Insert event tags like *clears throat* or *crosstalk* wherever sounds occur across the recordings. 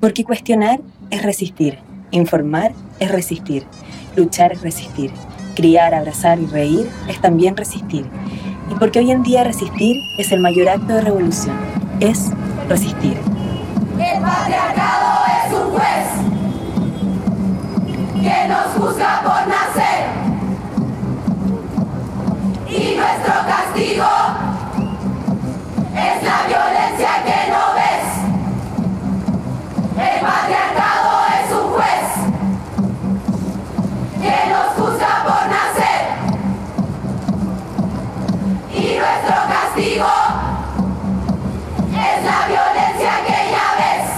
Porque cuestionar es resistir, informar es resistir, luchar es resistir, criar, abrazar y reír es también resistir. Y porque hoy en día resistir es el mayor acto de revolución, es resistir. El patriarcado es un juez que nos juzga por nacer. Y nuestro castigo es la violencia que no patriarcado es un juez que nos juzga por nacer. Y nuestro castigo es la violencia que ya ves.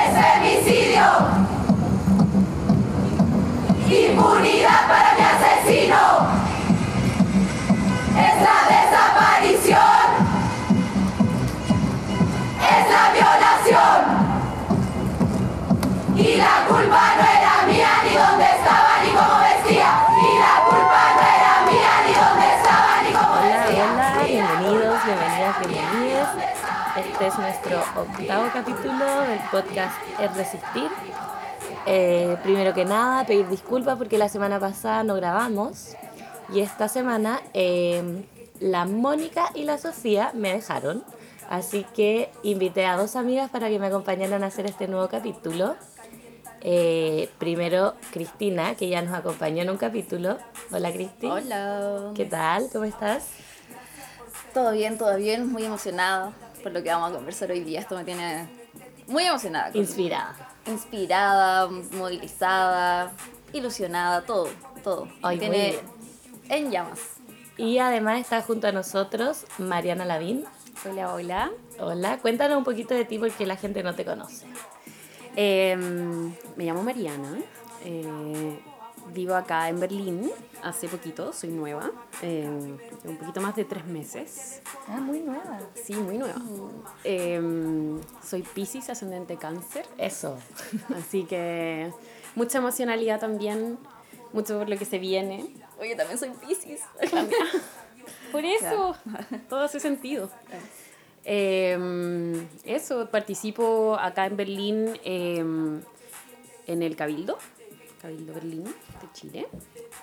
Es femicidio. Impunidad para mi asesino. Es la desaparición. Es la violación. Y la culpa no era mía ni dónde estaba ni cómo vestía. Y la culpa no era mía ni dónde estaba ni cómo Hola, vestía. hola, bienvenidos, bienvenidas, bienvenidas. Este es nuestro octavo capítulo del podcast Es Resistir. Eh, primero que nada, pedir disculpas porque la semana pasada no grabamos y esta semana eh, la Mónica y la Sofía me dejaron. Así que invité a dos amigas para que me acompañaran a hacer este nuevo capítulo. Eh, primero Cristina, que ya nos acompañó en un capítulo. Hola Cristi. Hola. ¿Qué tal? ¿Cómo estás? Todo bien, todo bien. Muy emocionada por lo que vamos a conversar hoy día. Esto me tiene muy emocionada. Inspirada. Inspirada, movilizada, ilusionada, todo, todo. Ay, me muy tiene bien. en llamas. Y además está junto a nosotros Mariana Lavín. Hola, hola. Hola, cuéntanos un poquito de ti porque la gente no te conoce. Em, me llamo Mariana. eh, vivo acá en Berlín hace poquito, soy nueva. em, un poquito más de tres meses. Ah, muy nueva. Sí, muy nueva. Em, soy Pisces, ascendente cáncer. Eso. *laughs* Así que mucha emocionalidad también, mucho por lo que se viene. Oye, también soy Pisces. *laughs* Por eso, *laughs* todo hace sentido. Em, eso, participo acá en Berlín em, en el Cabildo, Cabildo Berlín de Chile.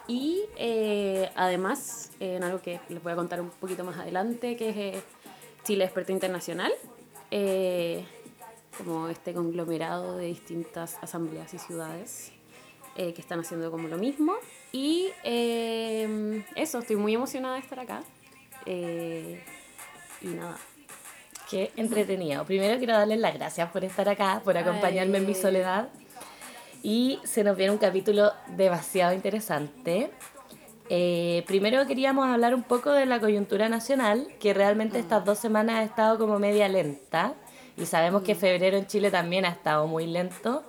Y eh, además, en algo que les voy a contar un poquito más adelante, que es eh, Chile Experto Internacional, eh, como este conglomerado de distintas asambleas y ciudades que están haciendo como lo mismo. Y eh, eso, estoy muy emocionada de estar acá. Y nada. Qué entretenido. Primero quiero darles las gracias por estar acá, por acompañarme en mi soledad. Y se nos viene un capítulo demasiado interesante. Eh, primero queríamos hablar un poco de la coyuntura nacional, que realmente estas dos semanas ha estado como media lenta. Y sabemos que febrero en Chile también ha estado muy lento.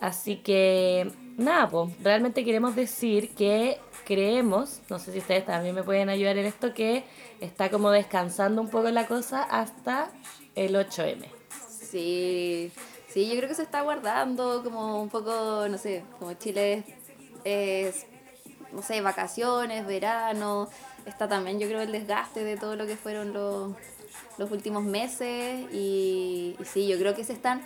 Así que, nada, pues realmente queremos decir que creemos, no sé si ustedes también me pueden ayudar en esto, que está como descansando un poco la cosa hasta el 8M. Sí, sí, yo creo que se está guardando como un poco, no sé, como Chile es, no sé, vacaciones, verano, está también yo creo el desgaste de todo lo que fueron los, los últimos meses y, y sí, yo creo que se están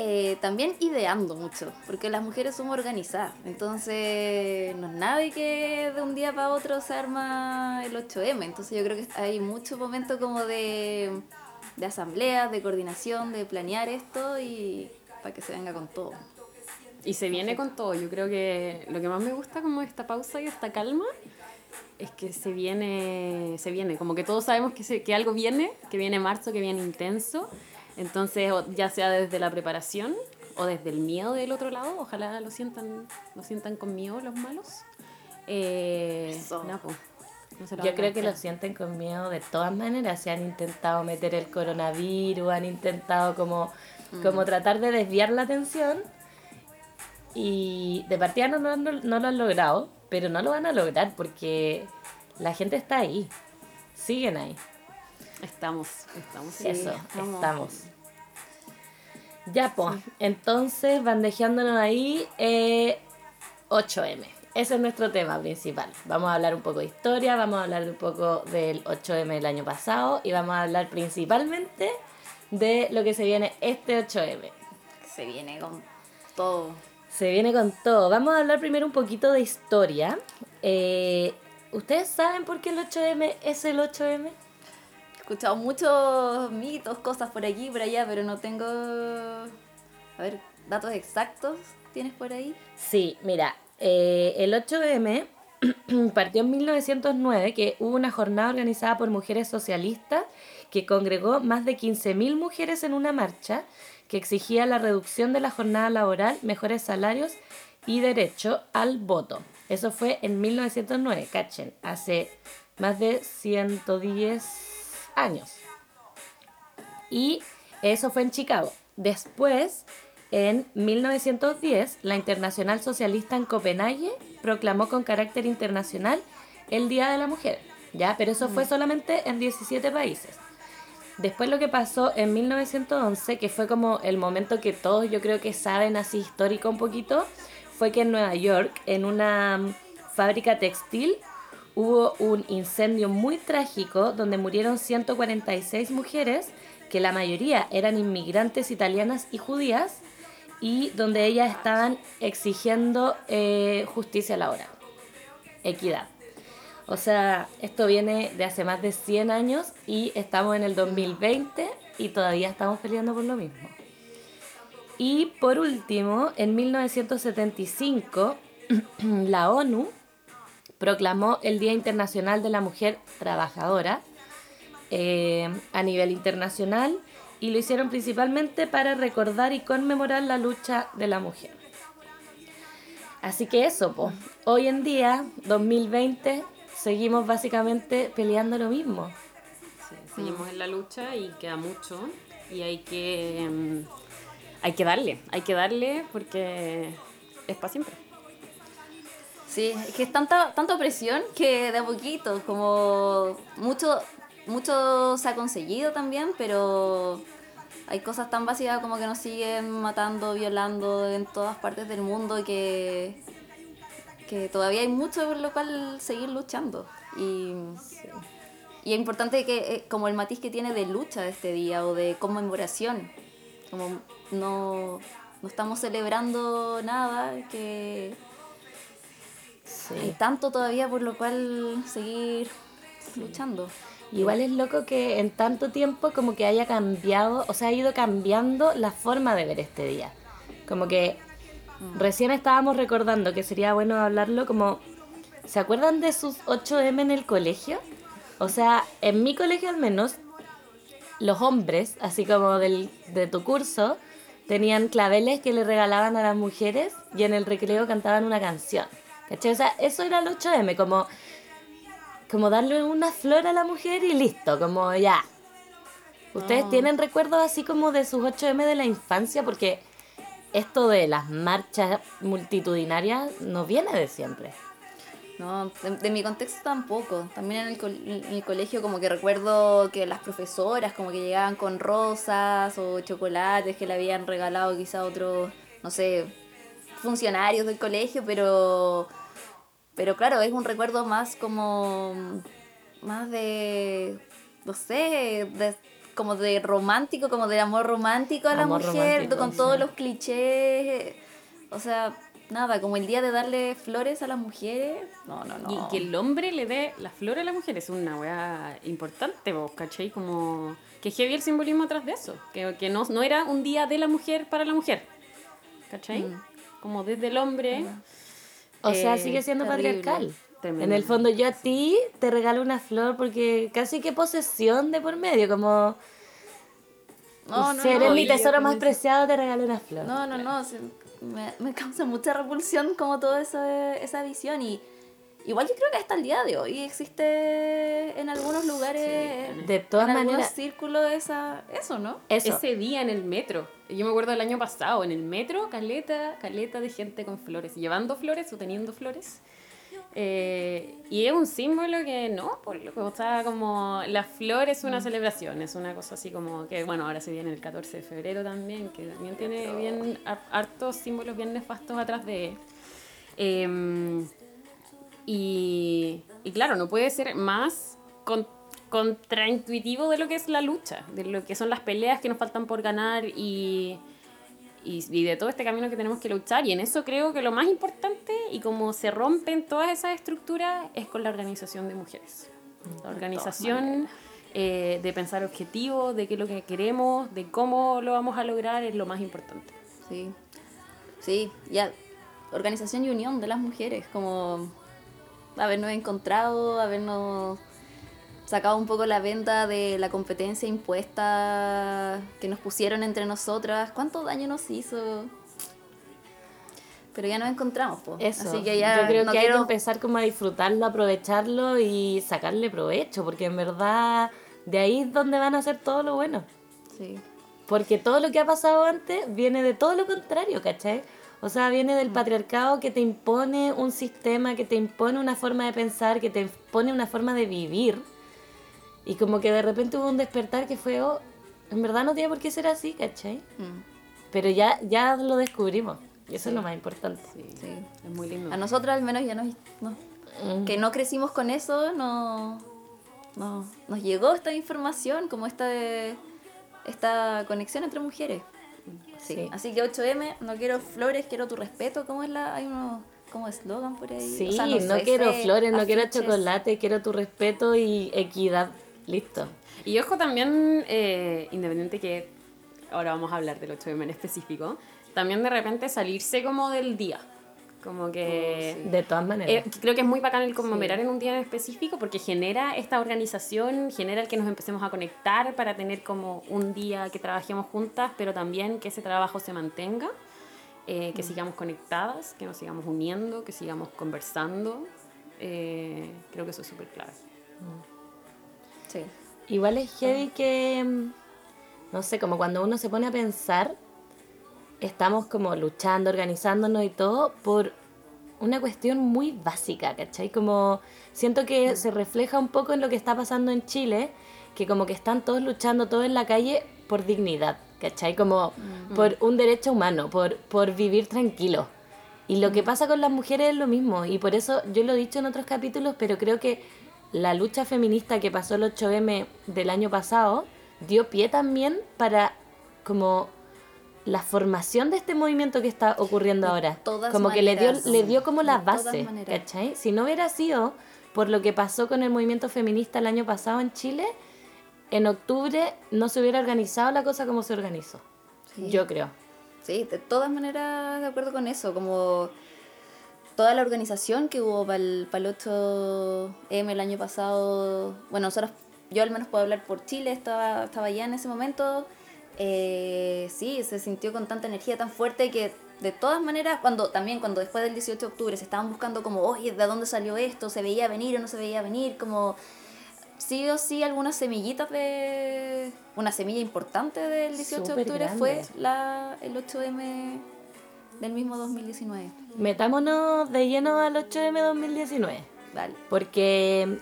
eh, también ideando mucho, porque las mujeres somos organizadas, entonces no es nada de que de un día para otro se arma el 8M, entonces yo creo que hay mucho momento como de, de asamblea, de coordinación, de planear esto y para que se venga con todo. Y se viene con todo. Yo creo que lo que más me gusta como esta pausa y esta calma es que se viene, se viene. Como que todos sabemos que, se- que algo viene, que viene marzo, que viene intenso. Entonces, ya sea desde la preparación o desde el miedo del otro lado, ojalá lo sientan, lo sientan con miedo los malos. Eh, po, no se lo Yo creo que lo sienten con miedo de todas maneras. Se han intentado meter el coronavirus, han intentado como, como tratar de desviar la atención. Y de partida no, no, no- no lo han logrado, pero no lo van a lograr porque la gente está ahí. Siguen ahí. Estamos, estamos. Eso, estamos. estamos. Ya, pues, entonces, bandejeándonos ahí, eh, 8M. Ese es nuestro tema principal. Vamos a hablar un poco de historia, vamos a hablar un poco del 8M del año pasado y vamos a hablar principalmente de lo que se viene este 8M. Se viene con todo. Se viene con todo. Vamos a hablar primero un poquito de historia. Eh, ¿Ustedes saben por qué el 8M es el 8M? Escuchado muchos mitos, cosas por aquí por allá, pero no tengo. A ver, datos exactos tienes por ahí. Sí, mira, eh, el 8M *clears throat* partió en 1909, que hubo una jornada organizada por mujeres socialistas que congregó más de 15.000 mujeres en una marcha que exigía la reducción de la jornada laboral, mejores salarios y derecho al voto. Eso fue en 1909, cachen, hace más de 110 años. Y eso fue en Chicago. Después, en 1910, la Internacional Socialista en Copenhague proclamó con carácter internacional el Día de la Mujer, ¿ya? Pero eso fue solamente en 17 países. Después lo que pasó en 1911, que fue como el momento que todos yo creo que saben así histórico un poquito, fue que en Nueva York, en una mm, fábrica textil, hubo un incendio muy trágico donde murieron 146 mujeres, que la mayoría eran inmigrantes italianas y judías, y donde ellas estaban exigiendo eh, justicia laboral, equidad. O sea, esto viene de hace más de 100 años y estamos en el 2020 y todavía estamos peleando por lo mismo. Y por último, en 1975, *clears throat* la ONU proclamó el Día Internacional de la Mujer Trabajadora eh, a nivel internacional y lo hicieron principalmente para recordar y conmemorar la lucha de la mujer. Así que eso, pues, hoy en día, 2020, seguimos básicamente peleando lo mismo. Sí, seguimos en la lucha y queda mucho y hay que em, hay que darle, hay que darle porque es para siempre. Sí, es que es tanta, tanta presión que de a poquito, como mucho, mucho se ha conseguido también, pero hay cosas tan básicas como que nos siguen matando, violando en todas partes del mundo que que todavía hay mucho por lo cual seguir luchando. Y, y es importante que, eh, como el matiz que tiene de lucha este día o de conmemoración, como no, no estamos celebrando nada, que hay tanto todavía por lo cual seguir luchando. Igual es loco que en tanto tiempo como que haya cambiado, o sea, ha ido cambiando la forma de ver este día. Como que Recién estábamos recordando que sería bueno hablarlo como... ¿Se acuerdan de sus 8M en el colegio? O sea, en mi colegio al menos, los hombres, así como del, de tu curso, tenían claveles que le regalaban a las mujeres y en el recreo cantaban una canción. ¿Cachai? O sea, eso era el 8M, como, como darle una flor a la mujer y listo, como ya. ¿Ustedes tienen recuerdos así como de sus 8M de la infancia? Porque esto de las marchas multitudinarias no viene de siempre. No, de, mi contexto tampoco. También en el, colegio como que recuerdo que las profesoras como que llegaban con rosas o chocolates que le habían regalado quizá otros, no sé, funcionarios del colegio, pero, pero claro, es un recuerdo más como, más de, no sé, de como de romántico, como de amor romántico a la mujer, con todos los clichés. O sea, nada, como el día de darle flores a las mujeres. No, no, no. Y que el hombre le dé la flor a la mujer es una weá importante, vos, ¿cachai? Como que heavy el simbolismo atrás de eso. Que, que no, no era un día de la mujer para la mujer. ¿Cachai? Mm. Como desde el hombre. O sea, eh, sigue siendo patriarcal. En el fondo yo a ti te regalo una flor porque casi que posesión de por medio, como... No, no, si eres mi tesoro más preciado, te regalo una flor. No, no, no. me, me, causa mucha repulsión como toda esa, esa visión. Y igual yo creo que hasta el día de hoy existe en algunos lugares, de todas en maneras, círculo esa, eso, ¿no? Ese día en el metro. Yo me acuerdo del año pasado, en el metro, caleta, caleta de gente con flores, llevando flores o teniendo flores. Eh, y es un símbolo que no, por lo que está como la flor es una mm. celebración, es una cosa así como que, bueno, ahora se viene el 14 de febrero también, que también tiene bien hartos símbolos bien nefastos atrás de... Eh, y, y claro, no puede ser más con contraintuitivo de lo que es la lucha, de lo que son las peleas que nos faltan por ganar y, y, y de todo este camino que tenemos que luchar. Y en eso creo que lo más importante y como se rompen todas esas estructuras es con la organización de mujeres. La organización eh, de pensar objetivos, de qué es lo que queremos, de cómo lo vamos a lograr es lo más importante. Sí, sí, ya, organización y unión de las mujeres, como habernos encontrado, habernos sacado un poco la venta de la competencia impuesta que nos pusieron entre nosotras. ¿Cuánto daño nos hizo? Pero ya nos encontramos, pues. Eso. Así que ya Yo creo no que hay que quiero- empezar como a disfrutarlo, aprovecharlo y sacarle provecho, porque en verdad de ahí es donde van a hacer todo lo bueno. Sí. Porque todo lo que ha pasado antes viene de todo lo contrario, ¿cachai? O sea, viene del patriarcado que te impone un sistema, que te impone una forma de pensar, que te impone una forma de vivir. Y como que de repente hubo un despertar que fue, oh, en verdad no tiene por qué ser así, ¿cachai? Mm, Pero ya, ya lo descubrimos. Y eso es lo más importante. Sí, sí. es muy lindo. A nosotras al menos ya nos... nos- Mm. que no crecimos con eso, no, no nos llegó esta información, como esta, esta conexión entre mujeres. Sí. Sí. Así que 8M, no quiero flores, quiero tu respeto. ¿Cómo es la, hay unos como eslogan por ahí? Sí, O sea, no, sé, quiero flores, no quiero chocolate, quiero tu respeto y equidad. Listo. Y ojo también, eh, independiente que ahora vamos a hablar del 8M en específico, también de repente salirse como del día. Como que... De todas maneras. Eh, creo que es muy bacán el conmemorar en un día en específico porque genera esta organización, genera el que nos empecemos a conectar para tener como un día que trabajemos juntas, pero también que ese trabajo se mantenga, eh, que sigamos conectadas, que nos sigamos uniendo, que sigamos conversando. Eh, creo que eso es súper clave. Sí. Igual es heavy que, mm, no sé, como cuando uno se pone a pensar, estamos como luchando, organizándonos y todo por una cuestión muy básica, ¿cachai? Como siento que se refleja un poco en lo que está pasando en Chile, que como que están todos luchando, todos en la calle por dignidad, ¿cachai? Como por un derecho humano, por, por vivir tranquilo. Y lo que pasa con las mujeres es lo mismo, y por eso yo lo he dicho en otros capítulos, pero creo que la lucha feminista que pasó el 8M del año pasado dio pie también para como la formación de este movimiento que está ocurriendo De ahora. todas como que le dio, le dio como la base. Si no hubiera sido por lo que pasó con el movimiento feminista el año pasado en Chile, en octubre no se hubiera organizado la cosa como se organizó. Sí. Yo creo. Sí, de todas maneras de acuerdo con eso, como toda la organización que hubo para el, 8M el año pasado, bueno, nosotros, yo al menos puedo hablar por Chile, estaba, estaba allá en ese momento, eh, sí, se sintió con tanta energía tan fuerte que de todas maneras, cuando también cuando después del 18 de octubre se estaban buscando como, oye, ¿de dónde salió esto? ¿Se veía venir o no se veía venir? Como sí o sí algunas semillitas de... Una semilla importante del 18 de octubre fue grande. la, el 8M del mismo 2019. Metámonos de lleno al 8M 2019. Vale. Porque,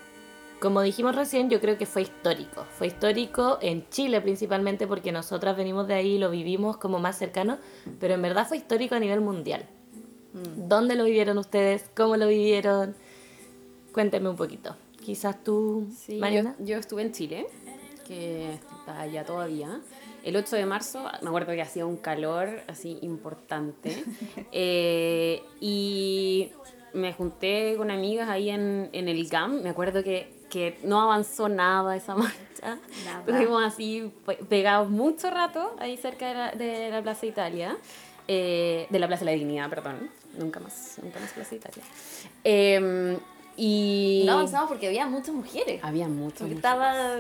como dijimos recién, yo creo que fue histórico. Fue histórico en Chile principalmente porque nosotras venimos de ahí y lo vivimos como más cercano, pero en verdad fue histórico a nivel mundial. ¿Dónde lo vivieron ustedes? ¿Cómo lo vivieron? Cuénteme un poquito. Quizás tú, Sí, yo, Mariana. yo estuve en Chile, que está allá todavía. El 8 de marzo, me acuerdo que hacía un calor así importante. *laughs* Eh, y me junté con amigas ahí en, en el GAM. Me acuerdo que, que no avanzó nada esa *laughs* marcha. Nada. Estuvimos así pe- pegados mucho rato ahí cerca de la, de la Plaza Italia. eh, de la Plaza de la Dignidad, perdón. Nunca más, nunca más Plaza Italia. Eh, y no avanzamos porque había muchas mujeres. había mucha, Porque mucha estaba...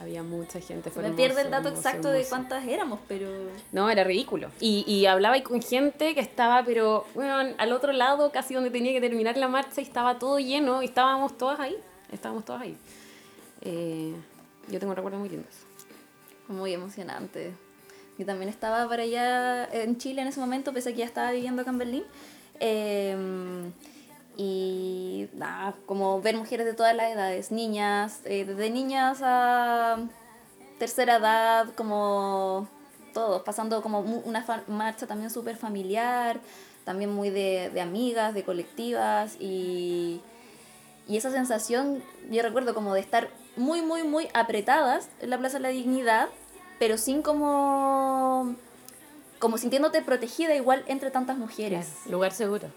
había mucha gente. fue Me hermoso, pierde el dato hermoso, exacto de hermoso. cuántas éramos, pero... No, era ridículo. Y, y hablaba con gente que estaba, pero bueno, al otro lado, casi donde tenía que terminar la marcha, y estaba todo lleno, y estábamos todas ahí. Estábamos todas ahí. Eh, yo tengo recuerdos muy lindos. Muy emocionante. Yo también estaba para allá en Chile en ese momento, pese a que ya estaba viviendo acá en Berlín. Eh, y nada, como ver mujeres de todas las edades, niñas, eh, desde niñas a tercera edad, como todos, pasando como una marcha también súper familiar, también muy de, de amigas, de colectivas y, y esa sensación, yo recuerdo como de estar muy, muy, muy apretadas en la Plaza de la Dignidad, pero sin como como sintiéndote protegida igual entre tantas mujeres. Lugar seguro.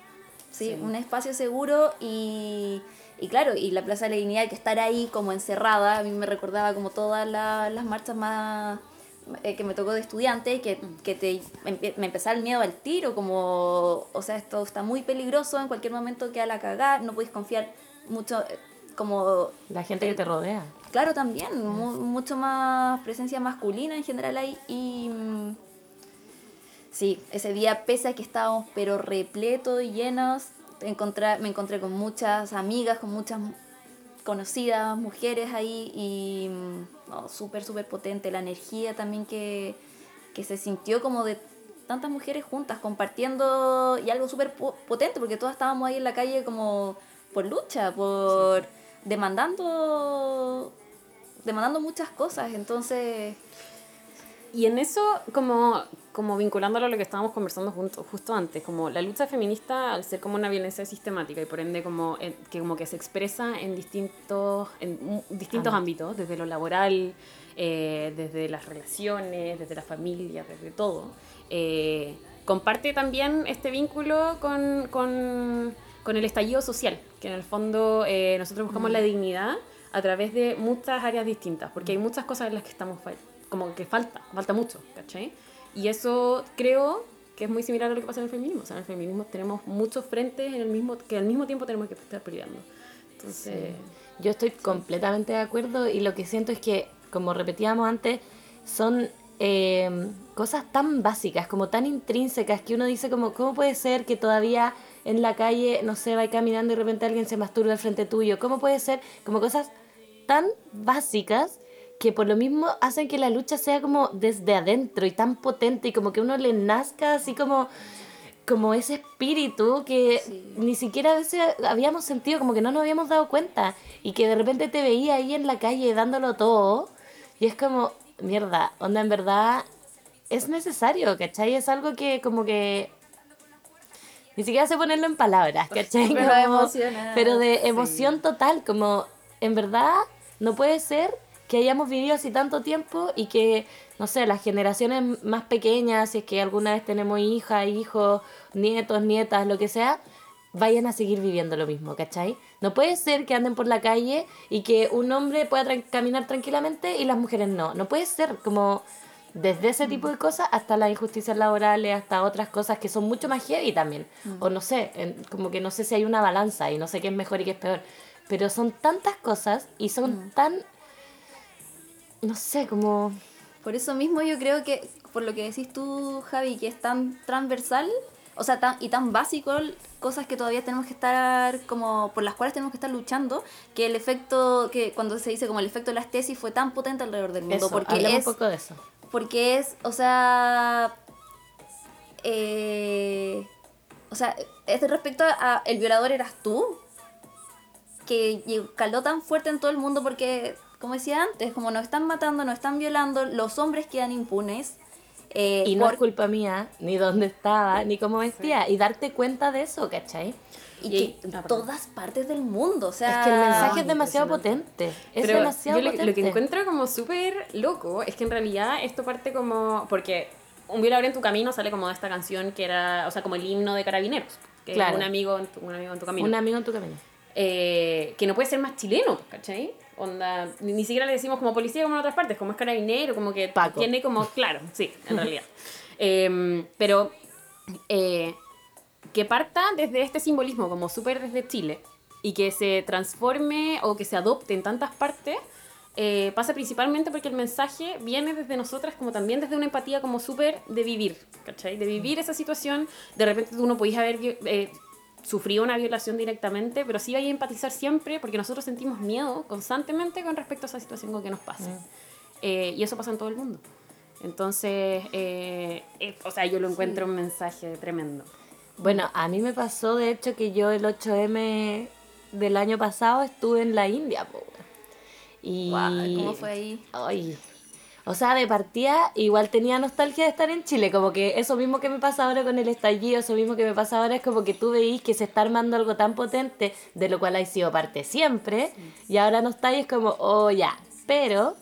Sí, un espacio seguro y, y claro, y la Plaza de la Dignidad, que estar ahí como encerrada, a mí me recordaba como todas la- las marchas más eh, que me tocó de estudiante, que, que te, me, empezaba el miedo al tiro, como, o sea, esto está muy peligroso, en cualquier momento queda la cagada, no puedes confiar mucho, eh, como La gente que te rodea. Claro, también, mu- mucho más presencia masculina en general ahí y... mm, Sí, ese día, pese a que estábamos pero repletos y llenos, encontré, me encontré con muchas amigas, con muchas conocidas mujeres ahí y mm, no, súper, súper potente. La energía también que, que se sintió como de tantas mujeres juntas, compartiendo y algo súper po- potente, porque todas estábamos ahí en la calle como por lucha, por demandando demandando muchas cosas, entonces Y en eso, como, como vinculándolo a lo que estábamos conversando junto, justo antes, como la lucha feminista, al ser como una violencia sistemática y por ende como, en- que, como que se expresa en distintos, en distintos ámbitos, desde lo laboral, eh, desde las relaciones, desde la familia, desde todo, eh, comparte también este vínculo con, con, con el estallido social, que en el fondo eh, nosotros buscamos la dignidad a través de muchas áreas distintas, porque hay muchas cosas en las que estamos como que falta, falta mucho, ¿cachai? Y eso creo que es muy similar a lo que pasa en el feminismo. O sea, en el feminismo tenemos muchos frentes en el mismo, que al mismo tiempo tenemos que estar peleando. Entonces, Yo estoy completamente de acuerdo y lo que siento es que, como repetíamos antes, son eh, cosas tan básicas, como tan intrínsecas, que uno dice como, ¿cómo puede ser que todavía en la calle, no sé, va caminando y de repente alguien se masturba al frente tuyo? ¿Cómo puede ser? Como cosas tan básicas que por lo mismo hacen que la lucha sea como desde adentro y tan potente y como que uno le nazca así como como ese espíritu que ni siquiera a veces habíamos sentido, como que no nos habíamos dado cuenta y que de repente te veía ahí en la calle dándolo todo y es como, mierda, onda en verdad es necesario, ¿cachai? Es algo que como que ni siquiera sé ponerlo en palabras, *laughs* ¿cachai? Pero Como- emocionada, Pero de emoción total, como en verdad no puede ser que hayamos vivido así tanto tiempo y que, no sé, las generaciones más pequeñas, si es que alguna vez tenemos hija, hijos, nietos, nietas, lo que sea, vayan a seguir viviendo lo mismo, ¿cachai? No puede ser que anden por la calle y que un hombre pueda tran- caminar tranquilamente y las mujeres no. No puede ser como desde ese tipo de cosas hasta las injusticias laborales, hasta otras cosas que son mucho más heavy también. O no sé, como que no sé si hay una balanza y no sé qué es mejor y qué es peor. Pero son tantas cosas y son tan, no sé, como... Por eso mismo yo creo que, por lo que decís tú, Javi, que es tan transversal, o sea, tan, y tan básico, cosas que todavía tenemos que estar, como, por las cuales tenemos que estar luchando, que el efecto, que cuando se dice como el efecto de las tesis fue tan potente alrededor del mundo, Eso, porque es, un poco de eso. Porque es, o sea, eh, o sea, es respecto a el violador eras tú, que caló tan fuerte en todo el mundo porque, como decía antes, como nos están matando, nos están violando, los hombres quedan impunes. eh, Y no por- es culpa mía, ni dónde estaba, ni cómo vestía. Y darte cuenta de eso, ¿cachai? Y Y- que en todas partes del mundo, o sea... es que el mensaje es demasiado potente. Es Pero demasiado yo lo, potente. lo que encuentro como súper loco es que en realidad esto parte como. Porque un violador en tu camino sale como de esta canción que era, o sea, como el himno de carabineros. Que Claro. es un amigo, en tu, un amigo en tu camino. Un amigo en tu camino. Eh, que no puede ser más chileno, ¿cachai? Onda, ni, ni siquiera le decimos como policía como en otras partes, como es carabinero, como que Paco. tiene como, claro, sí, en *laughs* realidad. Em, pero eh, que parta desde este simbolismo como súper desde Chile y que se transforme o que se adopte en tantas partes, eh, pasa principalmente porque el mensaje viene desde nosotras como también desde una empatía como súper de vivir, ¿cachai? De vivir esa situación, de repente tú no podías haber eh, sufrido una violación directamente, pero sí vaya a empatizar siempre porque nosotros sentimos miedo constantemente con respecto a esa situación con que nos pase. Eh, y eso pasa en todo el mundo. Entonces, eh, eh, o sea, yo lo encuentro un mensaje tremendo. Bueno, a mí me pasó, de hecho, que yo el 8M del año pasado estuve en la India, po. Y... Guau, ¿Cómo fue ahí? Ay. O sea, de partida igual tenía nostalgia de estar en Chile, como que eso mismo que me pasa ahora con el estallido, eso mismo que me pasa ahora es como que tú veís que se está armando algo tan potente, de lo cual hay sido parte siempre, y ahora no está y es como, oh ya, pero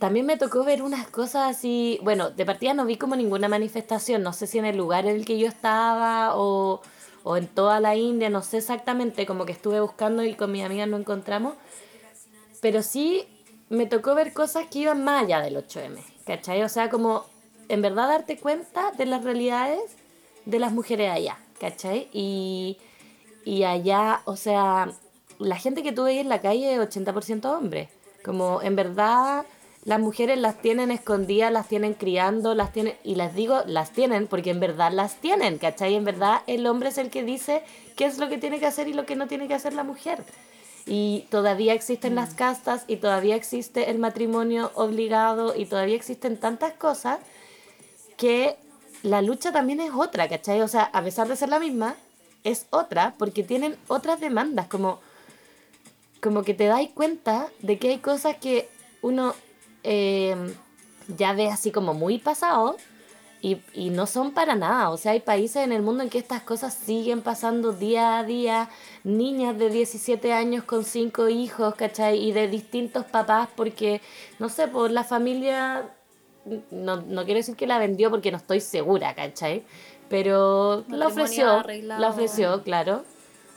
también me tocó ver unas cosas así, bueno, de partida no vi como ninguna manifestación, no sé si en el lugar en el que yo estaba o, o en toda la India, no sé exactamente, como que estuve buscando y con mis amigas no encontramos, pero sí me tocó ver cosas que iban más allá del 8M, ¿cachai? O sea, como en verdad darte cuenta de las realidades de las mujeres allá, ¿cachai? Y, y allá, o sea, la gente que tú veis en la calle es 80% hombres. Como en verdad las mujeres las tienen escondidas, las tienen criando, las tienen, y les digo, las tienen porque en verdad las tienen, ¿cachai? En verdad el hombre es el que dice qué es lo que tiene que hacer y lo que no tiene que hacer la mujer y todavía existen las castas y todavía existe el matrimonio obligado y todavía existen tantas cosas que la lucha también es otra, ¿cachai? O sea, a pesar de ser la misma, es otra porque tienen otras demandas, como, como que te dais cuenta de que hay cosas que uno eh, ya ve así como muy pasado y, y no son para nada. O sea, hay países en el mundo en que estas cosas siguen pasando día a día. Niñas de 17 años con 5 hijos, ¿cachai? Y de distintos papás porque, no sé, por la familia, no, no quiero decir que la vendió porque no estoy segura, ¿cachai? Pero la ofreció, arreglado. la ofreció, claro,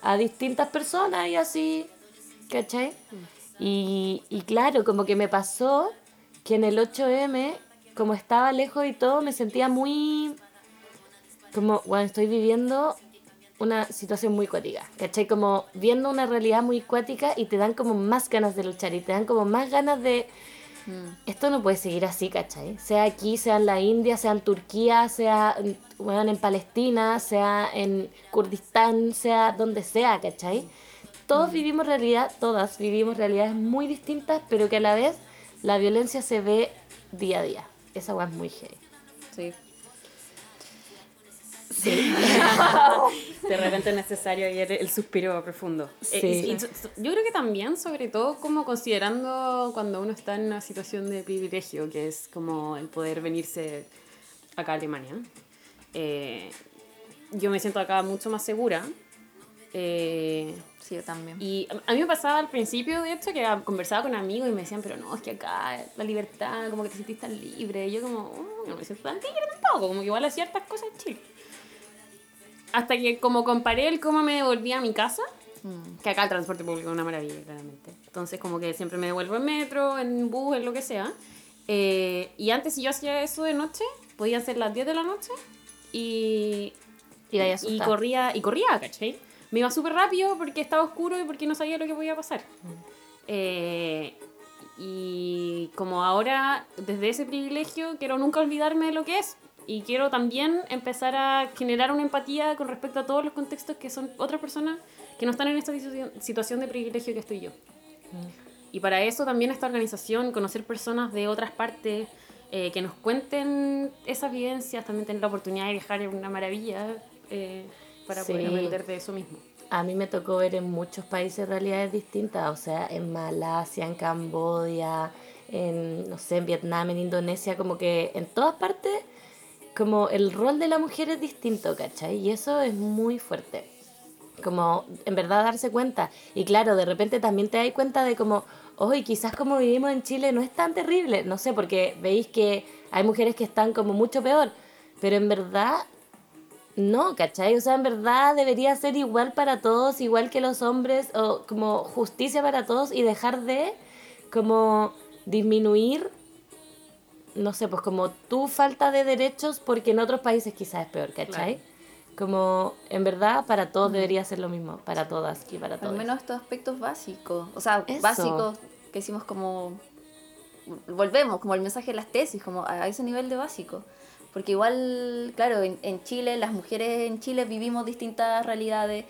a distintas personas y así, ¿cachai? Y, y claro, como que me pasó que en el 8M, como estaba lejos y todo, me sentía muy... Como, bueno, estoy viviendo una situación muy cuática, ¿cachai? Como viendo una realidad muy cuática y te dan como más ganas de luchar y te dan como más ganas de... Esto no puede seguir así, ¿cachai? Sea aquí, sea en la India, sea en Turquía, sea bueno, en Palestina, sea en Kurdistán, sea donde sea, ¿cachai? Todos vivimos realidad, todas vivimos realidades muy distintas, pero que a la vez la violencia se ve día a día. Esa weá es muy heavy. Sí. *laughs* De repente es necesario ayer el suspiro profundo. Sí. Eh, y- y so- yo creo que también, sobre todo, como considerando cuando uno está en una situación de privilegio, que es como el poder venirse acá a Alemania. eh, yo me siento acá mucho más segura. eh, Sí, yo también. y a a mí me pasaba al principio, de hecho, que conversaba con amigos y me decían, pero no, es que acá la libertad, como que te sentís tan libre. Y yo como, "Oh, no me siento tan libre tampoco, como que igual hacía ciertas cosas en Chile. Hasta que como comparé el cómo me devolvía a mi casa, que acá el transporte público es una maravilla, claramente. Entonces como que siempre me devuelvo en metro, en bus, en lo que sea. Eh, y antes si yo hacía eso de noche, podían ser las 10 de la noche y Y a corría, y corría, ¿cachai? Me iba súper rápido porque estaba oscuro y porque no sabía lo que podía pasar. Eh, y como ahora, desde ese privilegio, quiero nunca olvidarme de lo que es. Y quiero también empezar a generar una empatía con respecto a todos los contextos que son otras personas que no están en esta situ- situación de privilegio que estoy yo. Y para eso también esta organización, conocer personas de otras partes eh, que nos cuenten esas vivencias, también tener la oportunidad de viajar es una maravilla eh, para poder Sí. aprender de eso mismo. A mí me tocó ver en muchos países realidades distintas, o sea, en Malasia, en Camboya, en, no sé, en Vietnam, en Indonesia, como que en todas partes, como el rol de la mujer es distinto, ¿cachai? Y eso es muy fuerte. Como en verdad darse cuenta. Y claro, de repente también te das cuenta de como, hoy quizás como vivimos en Chile no es tan terrible, no sé, porque veis que hay mujeres que están como mucho peor, pero en verdad no, ¿cachai? O sea, en verdad debería ser igual para todos, igual que los hombres, o como justicia para todos y dejar de como disminuir, no sé, pues como tu falta de derechos porque en otros países quizás es peor, ¿cachai? Como en verdad para todos debería ser lo mismo, para todas y para Al todos. menos estos aspectos básicos. O sea, Eso. básicos que hicimos como. Volvemos, como el mensaje de las tesis, como a ese nivel de básico. Porque igual, claro, en, en Chile, las mujeres en Chile vivimos distintas realidades.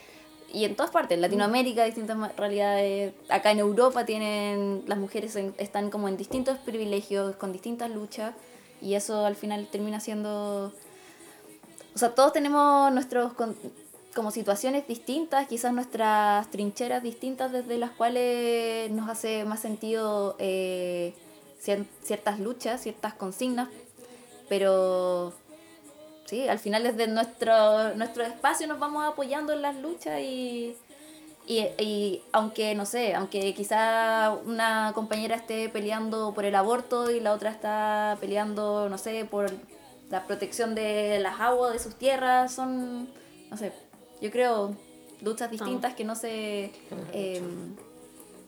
Y en todas partes, en Latinoamérica distintas realidades. Acá en Europa tienen. Las mujeres en- están como en distintos privilegios, con distintas luchas. Y eso al final termina siendo. O sea, todos tenemos nuestros con- como situaciones distintas, quizás nuestras trincheras distintas desde las cuales nos hace más sentido eh, cier- ciertas luchas, ciertas consignas, pero sí, al final desde nuestro, nuestro espacio nos vamos apoyando en las luchas y, y, y aunque, no sé, aunque quizá una compañera esté peleando por el aborto y la otra está peleando, no sé, por la protección de las aguas, de sus tierras, son, no sé, yo creo luchas distintas que no se eh,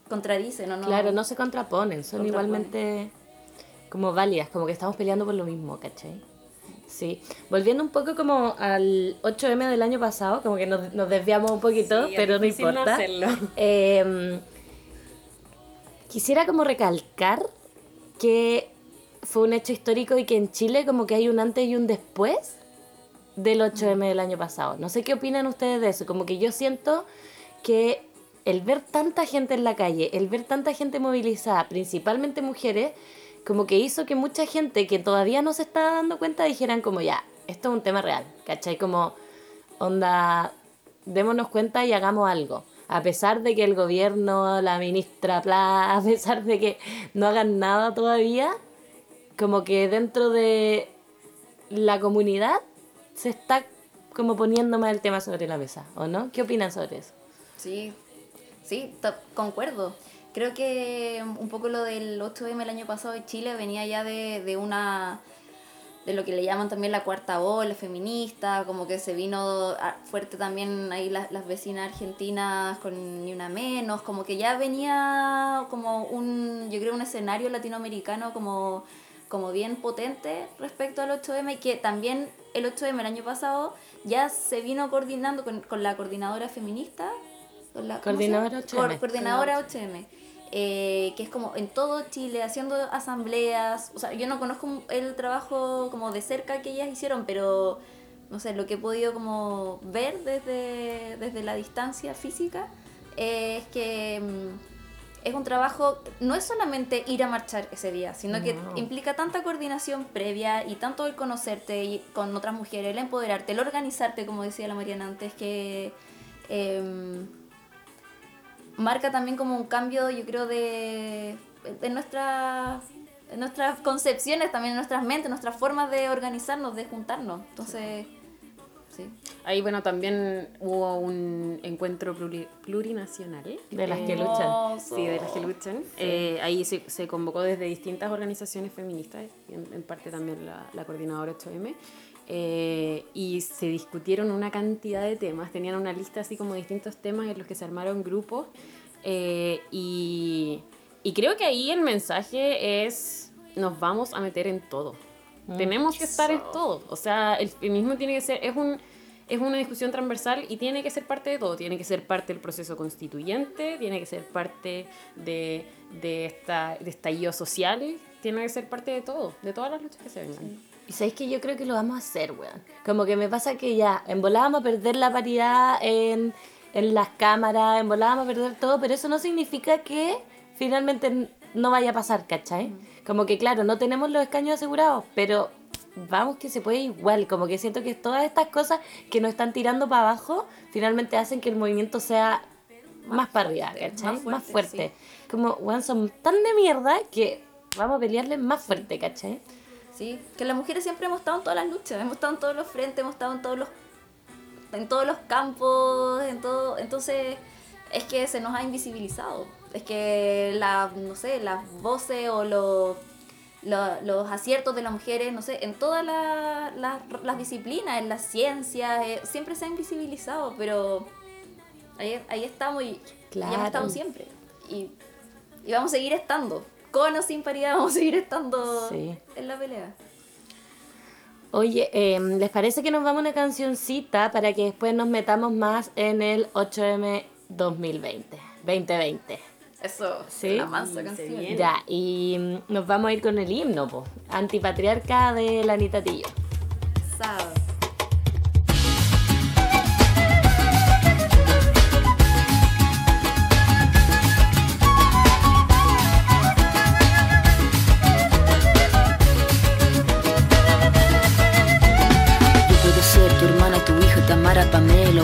contradicen, ¿o no? Claro, no se contraponen, son Contraponen. igualmente como válidas, como que estamos peleando por lo mismo, ¿cachai? Sí, volviendo un poco como al 8M del año pasado, como que nos, nos desviamos un poquito, Sí, pero no importa. hacerlo. *laughs* Eh, quisiera como recalcar que fue un hecho histórico y que en Chile como que hay un antes y un después del 8M del año pasado. No sé qué opinan ustedes de eso, como que yo siento que el ver tanta gente en la calle, el ver tanta gente movilizada, principalmente mujeres, como que hizo que mucha gente que todavía no se estaba dando cuenta dijeran como ya, esto es un tema real, ¿cachai? Como onda, démonos cuenta y hagamos algo. A pesar de que el gobierno, la ministra Pla, a pesar de que no hagan nada todavía, como que dentro de la comunidad se está como poniendo más el tema sobre la mesa, ¿o no? ¿Qué opinan sobre eso? Sí, sí, concuerdo. Creo que un poco lo del 8M el año pasado en Chile venía ya de, de una de lo que le llaman también la cuarta ola feminista, como que se vino fuerte también ahí las, las vecinas argentinas con ni una menos, como que ya venía como un, yo creo un escenario latinoamericano como, como bien potente respecto al 8M y que también el 8M el año pasado ya se vino coordinando con, con la coordinadora feminista. con la-. Coordinadora 8M. Cor- Coordinadora 8M. Eh, que es como en todo Chile, haciendo asambleas. O sea, yo no conozco el trabajo como de cerca que ellas hicieron, pero no sé, lo que he podido como ver desde, desde la distancia física eh, es que mm, es un trabajo, no es solamente ir a marchar ese día, sino que No. implica tanta coordinación previa y tanto el conocerte y con otras mujeres, el empoderarte, el organizarte, como decía la Mariana antes, que... em, marca también como un cambio, yo creo, de, de nuestras en nuestras concepciones, también en nuestras mentes, nuestras formas de organizarnos, de juntarnos. Entonces, sí. Ahí, bueno, también hubo un encuentro pluri- plurinacional. De las que Eh, luchan. Sí, de las que luchan. Eh, ahí se, se convocó desde distintas organizaciones feministas, en, en parte también la, la coordinadora 8M, eh, y se discutieron una cantidad de temas, tenían una lista así como distintos temas en los que se armaron grupos, eh, y, y creo que ahí el mensaje es, nos vamos a meter en todo. Tenemos que estar en todo. O sea, el feminismo tiene que ser, es un... Es una discusión transversal y tiene que ser parte de todo. Tiene que ser parte del proceso constituyente, tiene que ser parte de, de, esta, de estallido social, tiene que ser parte de todo, de todas las luchas que se vengan. Y sabéis que yo creo que lo vamos a hacer, weón. Como que me pasa que ya, en vamos a perder la paridad en, en las cámaras, en volada vamos a perder todo, pero eso no significa que finalmente no vaya a pasar, ¿cachai? Como que claro, no tenemos los escaños asegurados, pero vamos que se puede igual, como que siento que todas estas cosas que nos están tirando para abajo, finalmente hacen que el movimiento sea más, para arriba, fuerte, ¿cachai? más Más fuerte, fuerte. Como, weón, son tan de mierda que vamos a pelearles más fuerte, ¿cachai? Sí, que las mujeres siempre hemos estado en todas las luchas, hemos estado en todos los frentes, hemos estado en todos los en todos los campos, en todo, entonces es que se nos ha invisibilizado. Es que la, no sé, las voces o los lo- los aciertos de las mujeres, no sé, en todas la- la- las disciplinas, en las ciencias, eh, siempre se ha invisibilizado, pero ahí, ahí estamos y, y hemos Claro. estado siempre. Y, y vamos a seguir estando. Con o sin paridad *laughs* vamos a seguir estando Sí. en la pelea. Oye, eh, ¿les parece que nos vamos a una cancioncita para que después nos metamos más en el 8M 2020? 2020. Eso, Sí. la mansa canción. Ya, y mm, nos vamos a ir con el himno, po. Antipatriarca de la Anita Tillo. Sabe.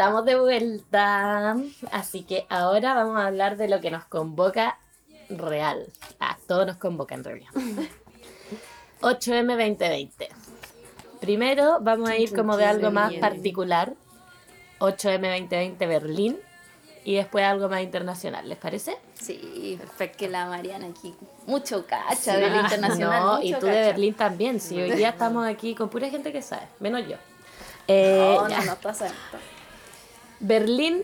Estamos de vuelta. Así que ahora vamos a hablar de lo que nos convoca real. Ah, todo nos convoca en realidad. *laughs* 8M 2020. Primero vamos a ir como de algo más particular. 8M 2020 Berlín. Y después algo más internacional, ¿les parece? Sí, perfecto. Que la Mariana aquí. Mucho cacha del internacional. No, mucho y tú de. Berlín también. Sí, hoy día estamos aquí con pura gente que sabe, menos yo. Eh, No, no, no pasa esto. Berlín.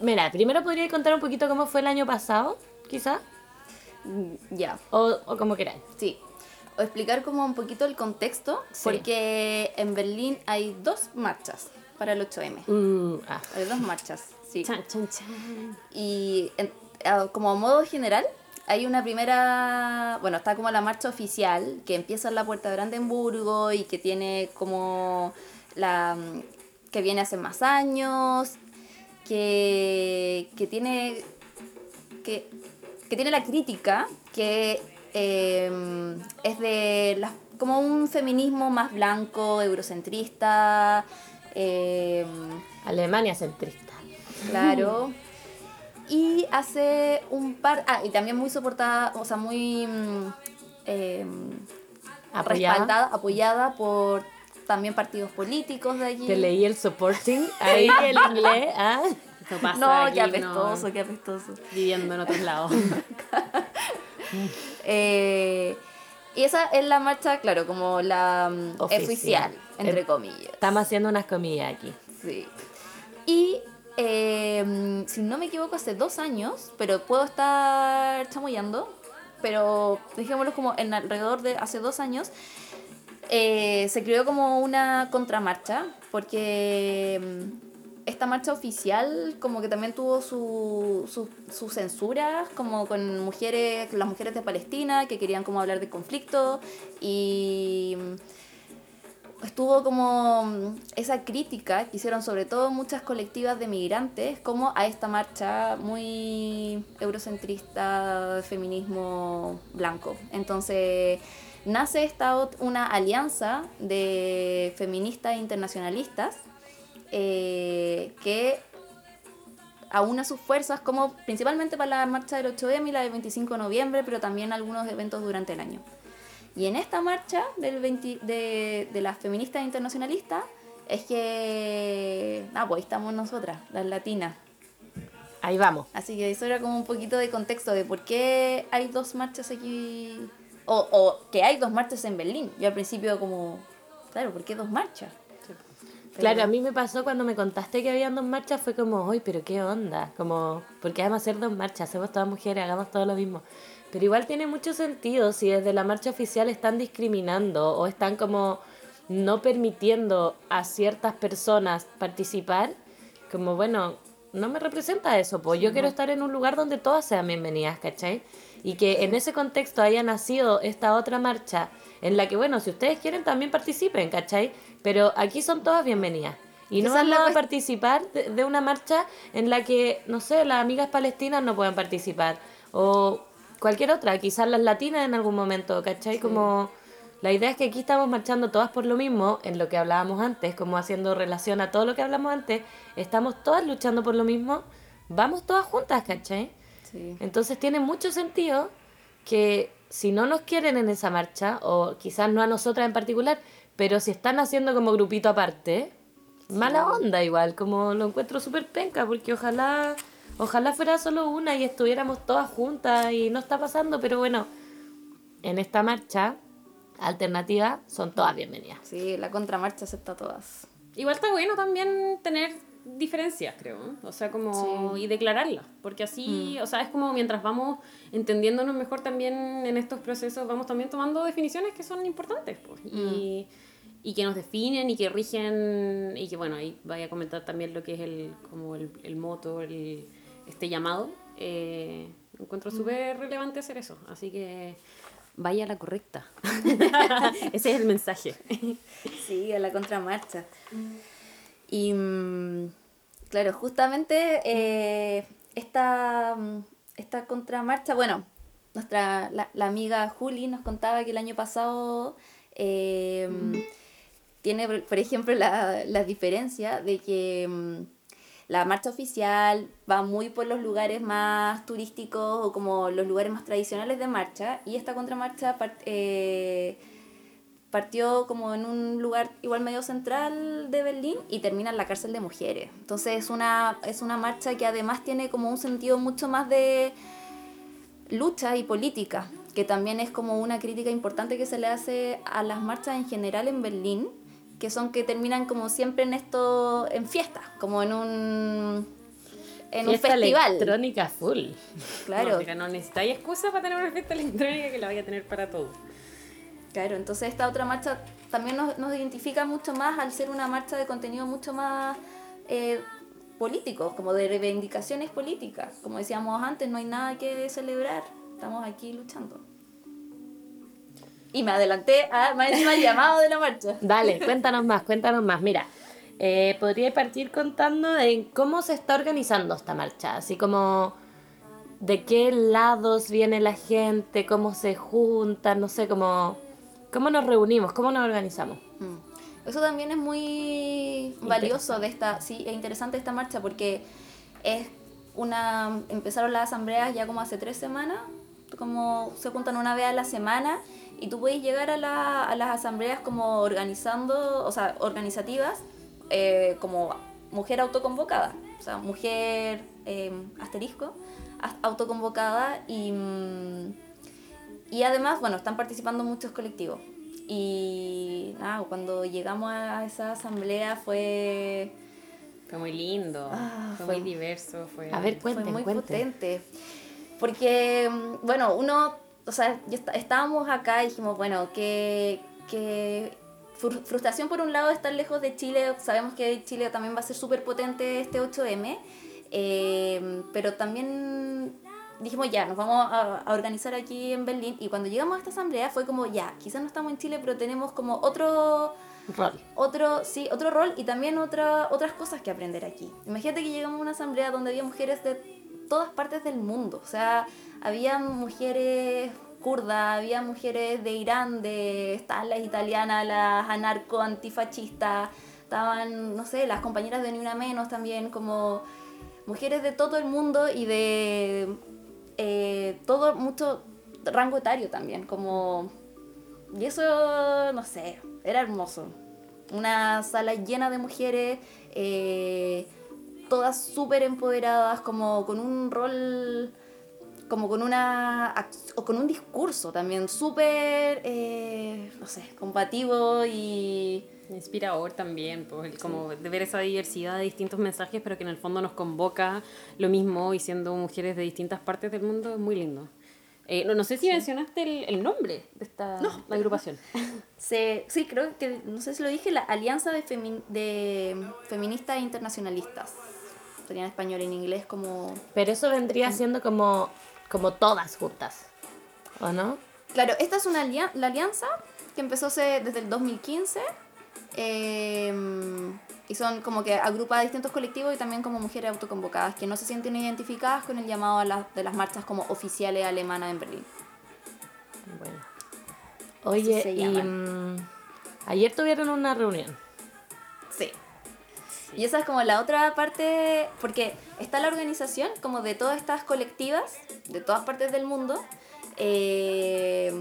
Mira, primero podría contar un poquito cómo fue el año pasado, quizá, Mm, Ya, o, o como queráis. sí. O explicar como un poquito el contexto, Sí. porque en Berlín hay dos marchas para el 8M. Mm, ah, Hay dos marchas, sí. Chan, chan, chan. Y en- como a modo general, hay una primera, bueno, está como la marcha oficial que empieza en la Puerta de Brandenburgo y que tiene como la que viene hace más años, que, que tiene que, que tiene la crítica que eh, es de las- como un feminismo más blanco, eurocentrista, eh, Alemania centrista. Claro. Y hace un par. Ah, y también muy soportada, o sea, muy. mm, eh, Apoyada. respaldada, apoyada por también partidos políticos de allí. Te leí el supporting *laughs* ahí el inglés. Ah. Pasa No, aquí, qué apestoso, no, qué apestoso. viviendo en otros lados. *laughs* Eh, y esa es la marcha, claro, como la mm, Oficial. entre Eh, comillas. Estamos haciendo unas comillas aquí. Sí. Y eh, si no me equivoco, hace dos años, pero puedo estar chamullando, pero dejémoslo como en alrededor de hace dos años, eh, se creó como una contramarcha, porque mm, esta marcha oficial como que también tuvo su, su, su censura, como con mujeres, las mujeres de Palestina que querían como hablar de conflicto y estuvo como mm, esa crítica que hicieron sobre todo muchas colectivas de migrantes como a esta marcha muy eurocentrista feminismo blanco. Entonces nace esta una alianza de feministas internacionalistas eh, que aúna sus fuerzas como principalmente para la marcha del 8M y la del 25 de noviembre, pero también algunos eventos durante el año. Y en esta marcha del 20 de, de las feministas internacionalistas es que, ah, pues ahí estamos nosotras, las latinas. Ahí vamos. Así que eso era como un poquito de contexto de por qué hay dos marchas aquí, o, o que hay dos marchas en Berlín. Yo al principio como, claro, ¿por qué dos marchas? Claro, a mí me pasó cuando me contaste que habían dos marchas, fue como, uy, pero qué onda, como, porque además hacer dos marchas, hacemos todas mujeres, hagamos todo lo mismo. Pero igual tiene mucho sentido si desde la marcha oficial están discriminando o están como no permitiendo a ciertas personas participar, como bueno, no me representa eso, pues yo quiero estar en un lugar donde todas sean bienvenidas, ¿cachai? Y que en ese contexto haya nacido esta otra marcha en la que, bueno, si ustedes quieren también participen, ¿cachai? Pero aquí son todas bienvenidas. Y no van a participar de, de una marcha en la que, no sé, las amigas palestinas no puedan participar. O cualquier otra, quizás las latinas en algún momento, ¿cachai? Como la idea es que aquí estamos marchando todas por lo mismo, en lo que hablábamos antes, como haciendo relación a todo lo que hablamos antes, estamos todas luchando por lo mismo, vamos todas juntas, ¿cachai? Sí. Entonces tiene mucho sentido que si no nos quieren en esa marcha, o quizás no a nosotras en particular, pero si están haciendo como grupito aparte, mala onda igual, como lo encuentro súper penca, porque ojalá, ojalá fuera solo una y estuviéramos todas juntas y no está pasando, pero bueno, en esta marcha alternativa son todas bienvenidas. Sí, la contramarcha acepta a todas. Igual está bueno también tener diferencias, creo. ¿eh? O sea, como. y declararlas. Porque así, o sea, es como mientras vamos entendiéndonos mejor también en estos procesos, vamos también tomando definiciones que son importantes. Pues, y, y que nos definen y que rigen. Y que bueno, ahí vaya a comentar también lo que es el, como el, el moto, el, este llamado. Eh, encuentro súper relevante hacer eso. Así que. Vaya a la correcta. *laughs* *laughs* Ese es el mensaje. Sí, a la contramarcha. Y mm, claro, justamente eh, esta, mm, esta contramarcha, bueno, nuestra la, la amiga Juli nos contaba que el año pasado eh, tiene, por- ejemplo, la, diferencia de que mm, la marcha oficial va muy por los lugares más turísticos o como los lugares más tradicionales de marcha y esta contramarcha eh, partió como en un lugar igual medio central de Berlín y termina en la cárcel de mujeres. Entonces es una, es una marcha que además tiene como un sentido mucho más de lucha y política, que también es como una crítica importante que se le hace a las marchas en general en Berlín, que son que terminan como siempre en esto, en fiesta, como en un, en un Fiesta festival. electrónica full. Claro. No, no necesitáis excusa para tener una fiesta electrónica que la vaya a tener para todo. Claro, entonces esta otra marcha también nos, nos identifica mucho más al ser una marcha de contenido mucho más eh, político, como de reivindicaciones políticas. Como decíamos antes, no hay nada que celebrar, estamos aquí luchando. Y me adelanté a más encima el llamado de la marcha. *laughs* Dale, cuéntanos más, cuéntanos más. Mira, eh, podría partir contando de cómo se está organizando esta marcha, así como de qué lados viene la gente, cómo se juntan, no sé, cómo, cómo nos reunimos, cómo nos organizamos. Mm. Eso también es muy valioso de esta, sí, es interesante esta marcha porque es una, empezaron las asambleas ya como hace tres semanas, como se juntan una vez a la semana y tú puedes llegar a, la- a las asambleas como organizando, o sea, organizativas, eh, como mujer autoconvocada, o sea, mujer eh, asterisco, as- autoconvocada y... mm, y además, bueno, están participando muchos colectivos. Y nada, cuando llegamos a esa asamblea fue, Fue muy lindo, Ah, fue, fue- muy diverso. Fue... A ver, fue muy cuenten. potente. Porque, mm, bueno, uno, o sea, está- estábamos acá y dijimos, bueno, que, que fru- frustración por un lado de estar lejos de Chile, sabemos que Chile también va a ser súper potente este 8M, eh, pero también dijimos ya, nos vamos a, a organizar aquí en Berlín y cuando llegamos a esta asamblea fue como ya, quizás no estamos en Chile, pero tenemos como otro Rol. otro, sí, otro rol y también otra, otras cosas que aprender aquí. Imagínate que llegamos a una asamblea donde había mujeres de todas partes del mundo. O sea, había mujeres kurdas, había mujeres de Irán, de estaban las italianas, las anarco antifascistas, estaban, no sé, las compañeras de Ni Una Menos también, como mujeres de todo el mundo y de eh, todo, mucho rango etario también, como... Y eso, no sé, era hermoso. Una sala llena de mujeres, eh, todas súper empoderadas, como con un rol, como con una, o con un discurso también súper, eh, no sé, combativo y... Inspirador también, pues, como de ver esa diversidad de distintos mensajes, pero que en el fondo nos convoca lo mismo y siendo mujeres de distintas partes del mundo es muy lindo. Eh, no, no sé si mencionaste el, el nombre de esta agrupación. *laughs* Se, sí, creo que, no sé si lo dije, la Alianza de, Femi- de Feministas Internacionalistas. Sería en español, en inglés como... Pero eso vendría siendo como, como todas juntas. ¿O no? Claro, esta es una alia- la alianza que empezó desde el 2015 eh, y son como que agrupa a distintos colectivos y también como mujeres autoconvocadas que no se sienten identificadas con el llamado a las- de las marchas como oficiales alemanas en Berlín. Bueno. Oye, y mm, ayer tuvieron una reunión. Sí. Y esa es como la otra parte, porque está la organización como de todas estas colectivas de todas partes del mundo, eh,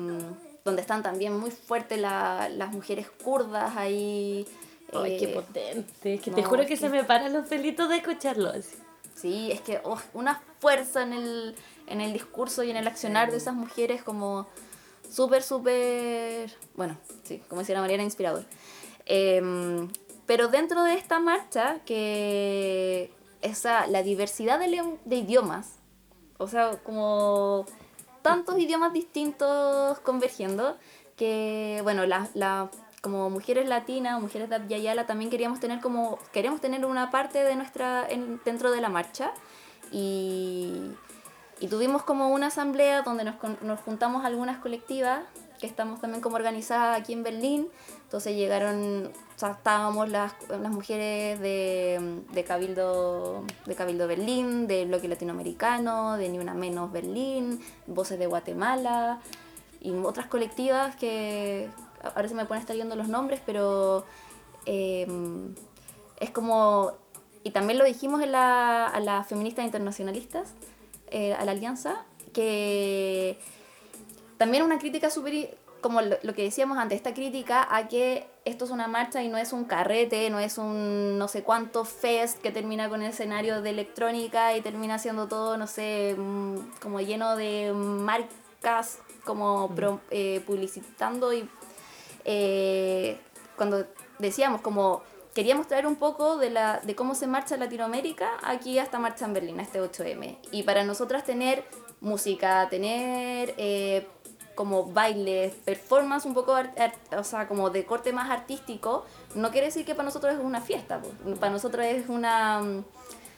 donde están también muy fuertes la- las mujeres kurdas ahí. Ay, qué eh, potente. Que te juro es que se me paran los pelitos de escucharlo. así. Sí, es que oh, una fuerza en el, en el discurso y en el accionar de esas mujeres como súper, súper, bueno, sí, como decía la Mariana, inspirador. Em, pero dentro de esta marcha, que esa, la diversidad de idiomas, o sea, como tantos idiomas distintos convergiendo, que, bueno, la, la- como mujeres latinas, mujeres de Abya Yala, también queríamos tener como, queríamos tener una parte de nuestra, en- dentro de la marcha, y, y tuvimos como una asamblea donde nos, nos juntamos algunas colectivas que estamos también como organizadas aquí en Berlín. Entonces llegaron, estábamos las, las mujeres de, de Cabildo de Cabildo Berlín, del bloque latinoamericano, de Ni Una Menos Berlín, Voces de Guatemala y otras colectivas que ahora se me pueden estar viendo los nombres, pero eh, es como, y también lo dijimos a las feministas internacionalistas, eh, a la alianza, que también una crítica súper, como lo que decíamos antes, esta crítica a que esto es una marcha y no es un carrete, no es un no sé cuánto fest que termina con el escenario de electrónica y termina siendo todo, no sé, mm, como lleno de marcas, como pro- eh, publicitando y eh, cuando decíamos como queríamos traer un poco de, la, de cómo se marcha en Latinoamérica aquí a esta marcha en Berlín, a este 8M. Y para nosotras tener música, tener eh, como bailes, performance un poco, art- art- o sea, como de corte más artístico, no quiere decir que para nosotros es una fiesta, po. para nosotros es una... mm,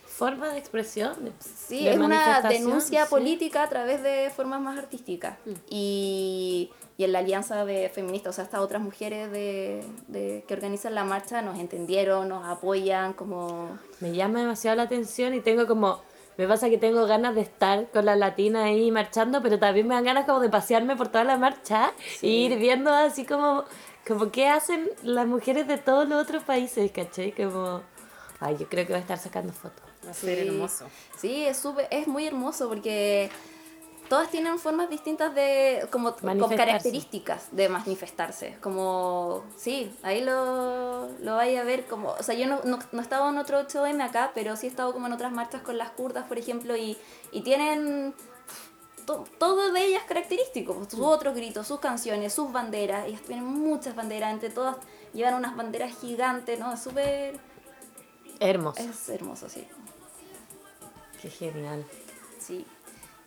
Forma de expresión. de- Sí, de es una denuncia sí. política a través de formas más artísticas. Y, y en la alianza de feministas, o sea, estas otras mujeres de, de- que organizan la marcha nos entendieron, nos apoyan, como... Me llama demasiado la atención y tengo como... Me pasa que tengo ganas de estar con la latina ahí marchando, pero también me dan ganas como de pasearme por toda la marcha y ir viendo así como, como qué hacen las mujeres de todos los otros países, ¿cachai? Como... Ay, yo creo que voy a estar sacando fotos. Va a ser Sí. hermoso. Sí, es, súper- es muy hermoso porque todas tienen formas distintas de, como, como características de manifestarse. Como, sí, ahí lo, lo vais a ver como, o sea, yo no, no, no he estado en otro 8M acá, pero sí he estado como en otras marchas con las kurdas, por ejemplo, y, y tienen to- todo de ellas característico, pues, sus otros gritos, sus canciones, sus banderas, ellas tienen muchas banderas, entre todas llevan unas banderas gigantes, ¿no? Es súper, Hermoso. es hermoso, sí. Qué genial. Sí.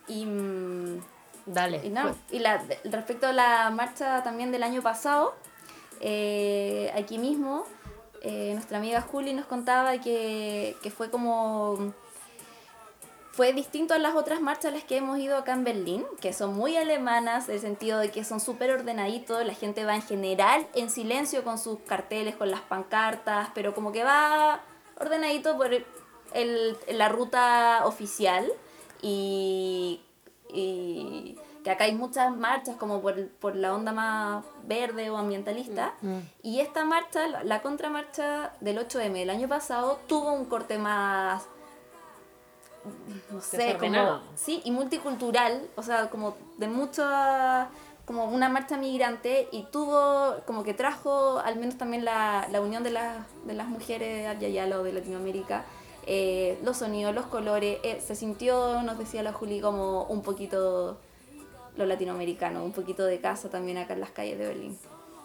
Y, mm, Dale. y nada, pues. y la, respecto a la marcha también del año pasado, eh, aquí mismo, eh, nuestra amiga Juli nos contaba que, que fue como fue distinto a las otras marchas a las que hemos ido acá en Berlín, que son muy alemanas, en el sentido de que son súper ordenaditos, la gente va en general en silencio con sus carteles, con las pancartas, pero como que va ordenadito por el, la ruta oficial y, y que acá hay muchas marchas como por, por la onda más verde o ambientalista. Y esta marcha, la, la contramarcha del 8M del año pasado, tuvo un corte más no sé, como, sí, y multicultural, o sea, como de mucha, como una marcha migrante y tuvo, como que trajo al menos también la, la unión de, las de las mujeres Ayayala o de Latinoamérica, eh, los sonidos, los colores, eh, se sintió, nos decía la Juli, como un poquito lo latinoamericano, un poquito de casa también acá en las calles de Berlín.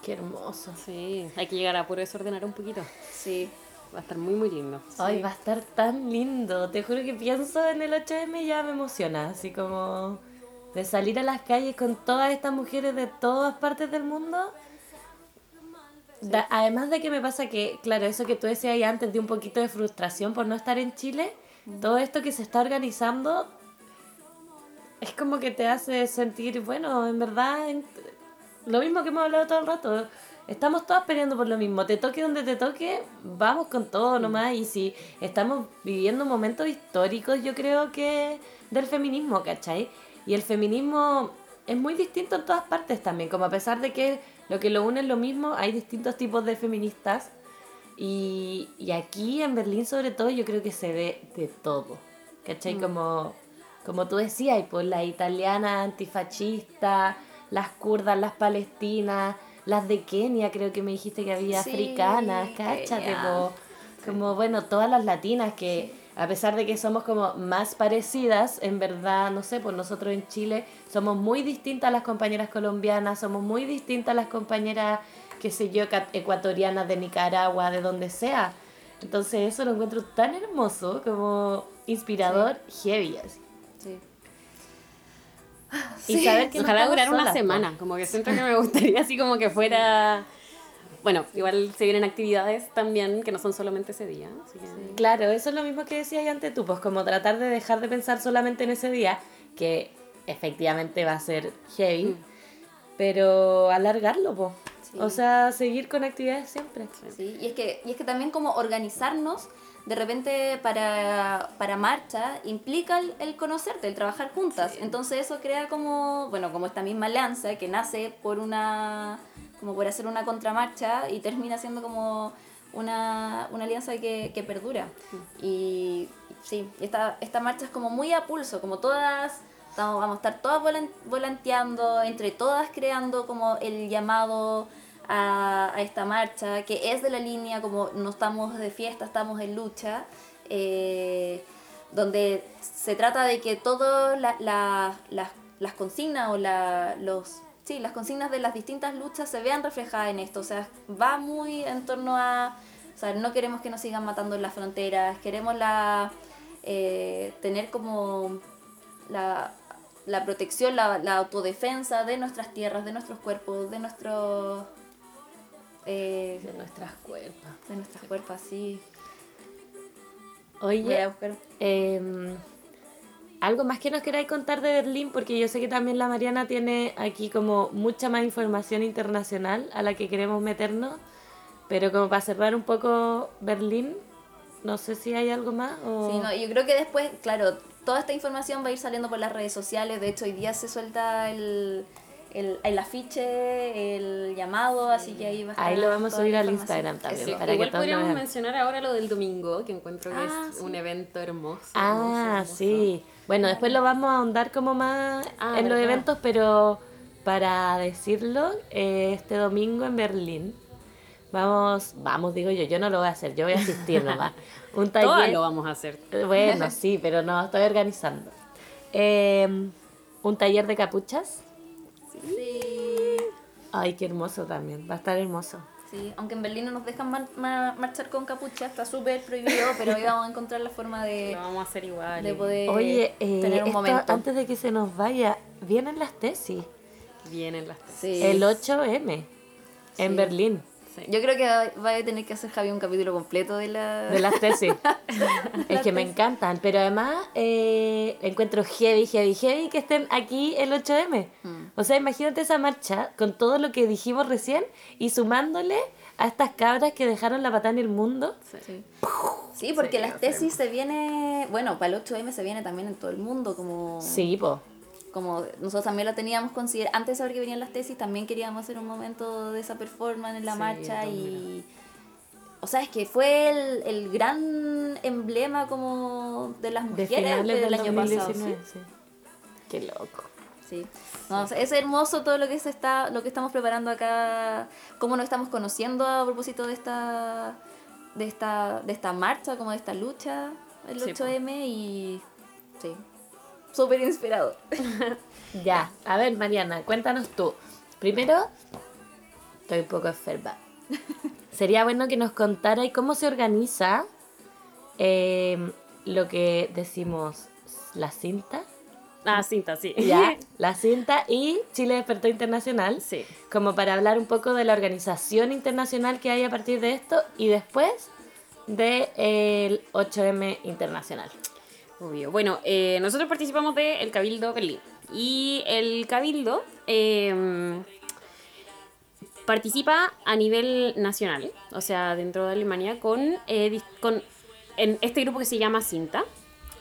Qué hermoso. Sí, hay que llegar a puro desordenar un poquito. Sí, Va a estar muy, muy lindo. Ay, va a estar tan lindo. Te juro que pienso en el 8M y ya me emociona. Así como de salir a las calles con todas estas mujeres de todas partes del mundo. Da- además de que me pasa que, claro, eso que tú decías ahí antes de un poquito de frustración por no estar en Chile, todo esto que se está organizando es como que te hace sentir, bueno, en verdad, en- lo mismo que hemos hablado todo el rato. Estamos todas peleando por lo mismo. Te toque donde te toque, vamos con todo nomás. Y si estamos viviendo momentos históricos, yo creo que del feminismo, ¿cachai? Y el feminismo es muy distinto en todas partes también. Como a pesar de que lo que lo une es lo mismo, hay distintos tipos de feministas. Y, y aquí en Berlín, sobre todo, yo creo que se ve de todo. ¿Cachai? Como, como tú decías, pues la italiana antifascista, las kurdas, las palestinas, las de Kenia, creo que me dijiste que había Sí, africanas, cáchate, po. como bueno, todas las latinas que a pesar de que somos como más parecidas, en verdad, no sé, pues nosotros en Chile somos muy distintas a las compañeras colombianas, somos muy distintas a las compañeras, qué sé yo, ecuatorianas de Nicaragua, de donde sea. Entonces eso lo encuentro tan hermoso, como inspirador, heavy así. sí. Y saber que Ojalá estamos durar una semana, como que siento que me gustaría así como que fuera... Bueno, igual se vienen actividades también que no son solamente ese día. así que- Claro, eso es lo mismo que decías antes tú, pues como tratar de dejar de pensar solamente en ese día, que efectivamente va a ser heavy, pero alargarlo, pues. Sí. O sea, seguir con actividades siempre. Sí, y es que, y es que también como organizarnos de repente para, para marcha implica el, el conocerte, el trabajar juntas. Entonces eso crea como, bueno, como esta misma alianza que nace por una, como por hacer una contramarcha y termina siendo como una, una alianza que, que perdura. Y sí, esta, esta marcha es como muy a pulso, como todas... Estamos, vamos a estar todas volan- volanteando, entre todas creando como el llamado a, a esta marcha, que es de la línea como no estamos de fiesta, estamos en lucha, eh, donde se trata de que todas la- la- las, las consignas o la, los... Sí, las consignas de las distintas luchas se vean reflejadas en esto, o sea, va muy en torno a... O sea, no queremos que nos sigan matando en las fronteras, queremos la, eh, tener como la, la protección, la, la autodefensa de nuestras tierras, de nuestros cuerpos, de nuestros... eh, De nuestras cuerpos. de nuestras cuerpos, sí. Oye, Voy a buscar. Em, algo más que nos queráis contar de Berlín, porque yo sé que también la Mariana tiene aquí como mucha más información internacional a la que queremos meternos, pero como para cerrar un poco Berlín, no sé si hay algo más o... Sí, no, yo creo que después, claro, toda esta información va a ir saliendo por las redes sociales. De hecho, hoy día se suelta el, el, el afiche, el llamado, así que ahí va a estar. Ahí lo vamos a subir al. Instagram también, para que Igual lo podríamos mencionar ahora lo del domingo, que encuentro que Ah, es sí. un evento hermoso. Ah, hermoso, sí. Bueno, después lo vamos a ahondar como más Ah, en los verdad. eventos, pero para decirlo, eh, este domingo en Berlín, vamos, vamos, digo yo, yo no lo voy a hacer, yo voy a asistir nomás. *laughs* Un hermoso. Todas taller. lo vamos a hacer. Eh, Bueno, sí, pero no, estoy organizando. Eh, un taller de capuchas. Sí. Ay, qué hermoso también, va a estar hermoso. Sí, aunque en Berlín no nos dejan mar- mar- marchar con capucha, está súper prohibido, pero ahí vamos a encontrar la forma de, Lo vamos a hacer igual. de poder Oye, eh, tener un esto, momento. antes de que se nos vaya, vienen las tesis. Vienen las tesis. Sí. El 8M en Sí. Berlín. Sí. Yo creo que va a tener que hacer Javi un capítulo completo de la... De las tesis. *laughs* es que me encantan, pero además eh, encuentro heavy, heavy, heavy que estén aquí el 8M. O sea, imagínate esa marcha con todo lo que dijimos recién y sumándole a estas cabras que dejaron la patada en el mundo. Sí. Sí, porque las tesis se viene, bueno, para el 8M se viene también en todo el mundo, como, Sí, po. Como nosotros también lo teníamos considerado, antes de saber que venían las tesis, también queríamos hacer un momento de esa performance en la Sí, marcha y... O sea, es que fue el, el gran emblema como de las De mujeres finales del, del año pasado. 2019. sí. Qué loco. Sí. No, o sea, es hermoso todo lo que se está, lo que estamos preparando acá, cómo nos estamos conociendo a propósito de esta, de esta, de esta marcha, como de esta lucha, el Sí, po. 8M y sí, súper inspirado. *laughs* Ya, a ver, Mariana, cuéntanos tú. Primero, estoy un poco enferma. *laughs* Sería bueno que nos contara cómo se organiza eh, lo que decimos la cinta. Ah, cinta, sí. Ya, *laughs* la cinta y Chile Despertó Internacional. Sí. Como para hablar un poco de la organización internacional que hay a partir de esto y después del 8M Internacional. Obvio. Bueno, eh, nosotros participamos del Cabildo Berlín. Y el Cabildo eh, participa a nivel nacional, o sea, dentro de Alemania, con, eh, con en este grupo que se llama Cinta,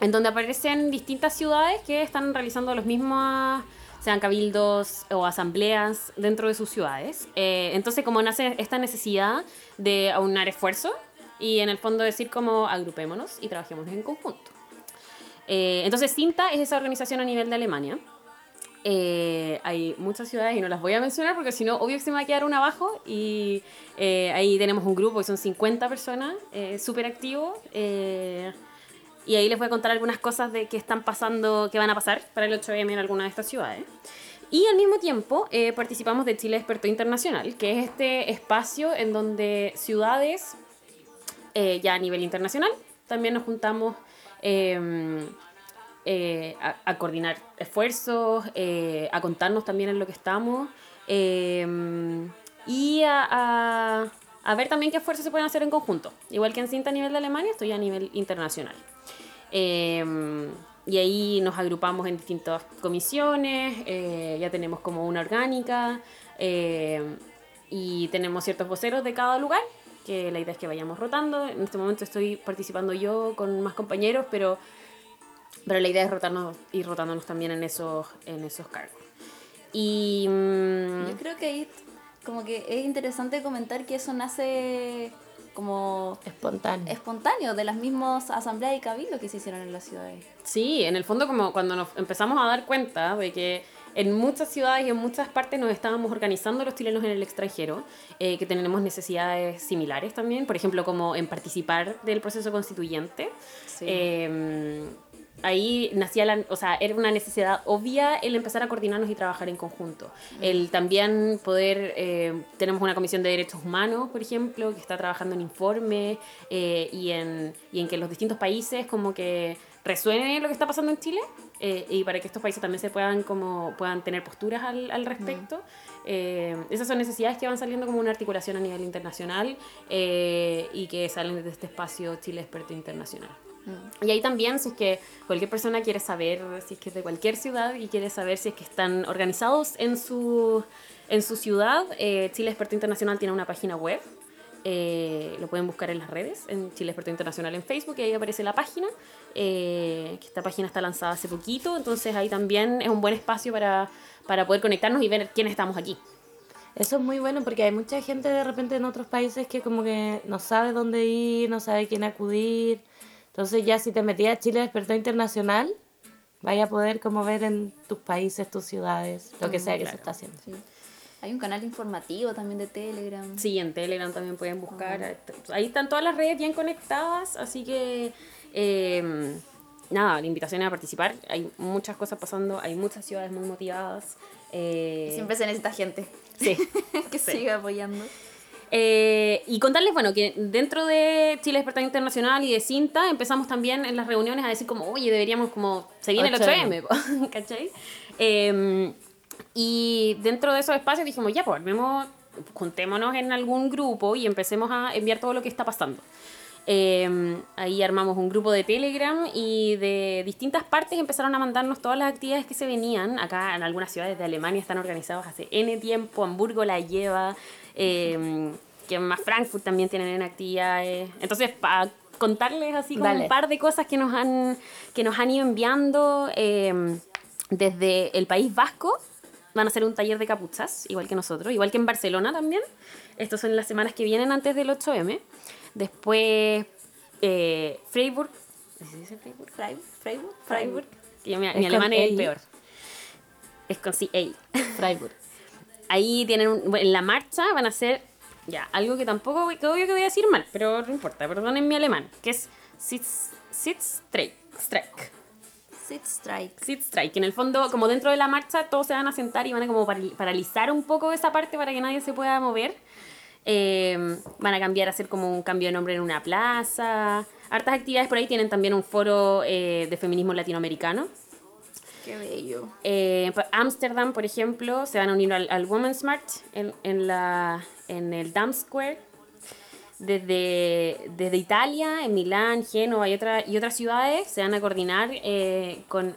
en donde aparecen distintas ciudades que están realizando los mismos, sean cabildos o asambleas dentro de sus ciudades. Eh, entonces, como nace esta necesidad de aunar esfuerzo y en el fondo decir como agrupémonos y trabajemos en conjunto. Eh, entonces, Cinta es esa organización a nivel de Alemania. Eh, hay muchas ciudades y no las voy a mencionar porque si no, obvio que se me va a quedar una abajo. Y eh, ahí tenemos un grupo que son 50 personas, súper activo. eh, y ahí les voy a contar algunas cosas de que están pasando, que van a pasar para el 8M en alguna de estas ciudades. Y al mismo tiempo participamos de Chile Experto Internacional, que es este espacio en donde ciudades ya a nivel internacional también nos juntamos eh, eh, a, coordinar esfuerzos, eh, a contarnos también en lo que estamos eh, y a, a- ver también qué esfuerzos se pueden hacer en conjunto. Igual que en cinta a nivel de Alemania, estoy a nivel internacional. Eh, y ahí nos agrupamos en distintas comisiones, eh, ya tenemos como una orgánica y tenemos ciertos voceros de cada lugar, que la idea es que vayamos rotando. En este momento estoy participando yo con más compañeros, pero, pero la idea es rotarnos, ir rotándonos también en esos, en esos cargos. Y mm, Yo creo que ahí como que es interesante comentar que eso nace como Espontáneo. espontáneo de las mismas asambleas y cabildos que se hicieron en las ciudades. Sí, en el fondo como cuando nos empezamos a dar cuenta de que en muchas ciudades y en muchas partes nos estábamos organizando los chilenos en el extranjero, eh, que tenemos necesidades similares también, por ejemplo, como en participar del proceso constituyente. Sí. Eh, ahí nacía la, o sea, era una necesidad obvia el empezar a coordinarnos y trabajar en conjunto. El también poder, eh, tenemos una comisión de derechos humanos, por ejemplo, que está trabajando en informes eh, y, en, y en que los distintos países como que resuene lo que está pasando en Chile eh, y para que estos países también se puedan como puedan tener posturas al, al respecto. Eh, esas son necesidades que van saliendo como una articulación a nivel internacional eh, y que salen desde este espacio Chile Experto Internacional. Y ahí también, si es que cualquier persona quiere saber, si es que es de cualquier ciudad y quiere saber si es que están organizados en su, en su ciudad, eh, Chile Experto Internacional tiene una página web. Eh, lo pueden buscar en las redes, en Chile Experto Internacional en Facebook, y ahí aparece la página. eh, que esta página está lanzada hace poquito, entonces ahí también es un buen espacio para, para poder conectarnos y ver quiénes estamos aquí. Eso es muy bueno porque hay mucha gente de repente en otros países que como que no sabe dónde ir, no sabe quién acudir. Entonces ya si te metías a Chile Despertó Internacional, vaya a poder como ver en tus países, tus ciudades, lo que sea que se claro. está haciendo. Sí. Hay un canal informativo también de Telegram. Sí, en Telegram también pueden buscar. Ahí están todas las redes bien conectadas, así que eh, nada, la invitación es a participar. Hay muchas cosas pasando, hay muchas ciudades muy motivadas. eh, Siempre se necesita gente Sí. *laughs* que Sí. siga apoyando. Eh, y contarles, bueno, que dentro de Chile Despertar Internacional y de Cinta empezamos también en las reuniones a decir como, oye, deberíamos como, se viene el 8M. 8M, po, ¿cachai? Y dentro de esos espacios dijimos, ya, pues armemos juntémonos en algún grupo y empecemos a enviar todo lo que está pasando. Eh, ahí armamos un grupo de Telegram y de distintas partes empezaron a mandarnos todas las actividades que se venían. Acá en algunas ciudades de Alemania están organizadas hace N tiempo, Hamburgo la lleva, eh, que más Frankfurt también tienen en actividades. Entonces, para contarles así como Dale. un par de cosas que nos han, que nos han ido enviando eh, desde el País Vasco. Van a hacer un taller de capuchas, igual que nosotros, igual que en Barcelona también. Estos son las semanas que vienen antes del 8M. Después, eh, Freiburg. ¿Se dice Freiburg? Freiburg. Freiburg. Freiburg. Mi, alemán es el EI. peor. Es con sí, EI. *laughs* Freiburg. Ahí tienen un- en la marcha van a hacer ya algo que tampoco que obvio que voy a decir mal, pero no importa, perdonen mi alemán, que es Sitz Strike. Strike. Sit strike. Sit Strike, en el fondo, como dentro de la marcha, todos se van a sentar y van a como paral- paralizar un poco esa parte para que nadie se pueda mover. Eh, van a cambiar, a hacer como un cambio de nombre en una plaza. Hartas actividades por ahí tienen también un foro eh, de feminismo latinoamericano. Qué bello. Eh, Ámsterdam, por ejemplo, se van a unir al, al Women's March en, en, la, en el Dam Square. Desde, desde Italia, en Milán, Génova y, otra, y otras ciudades se van a coordinar eh, con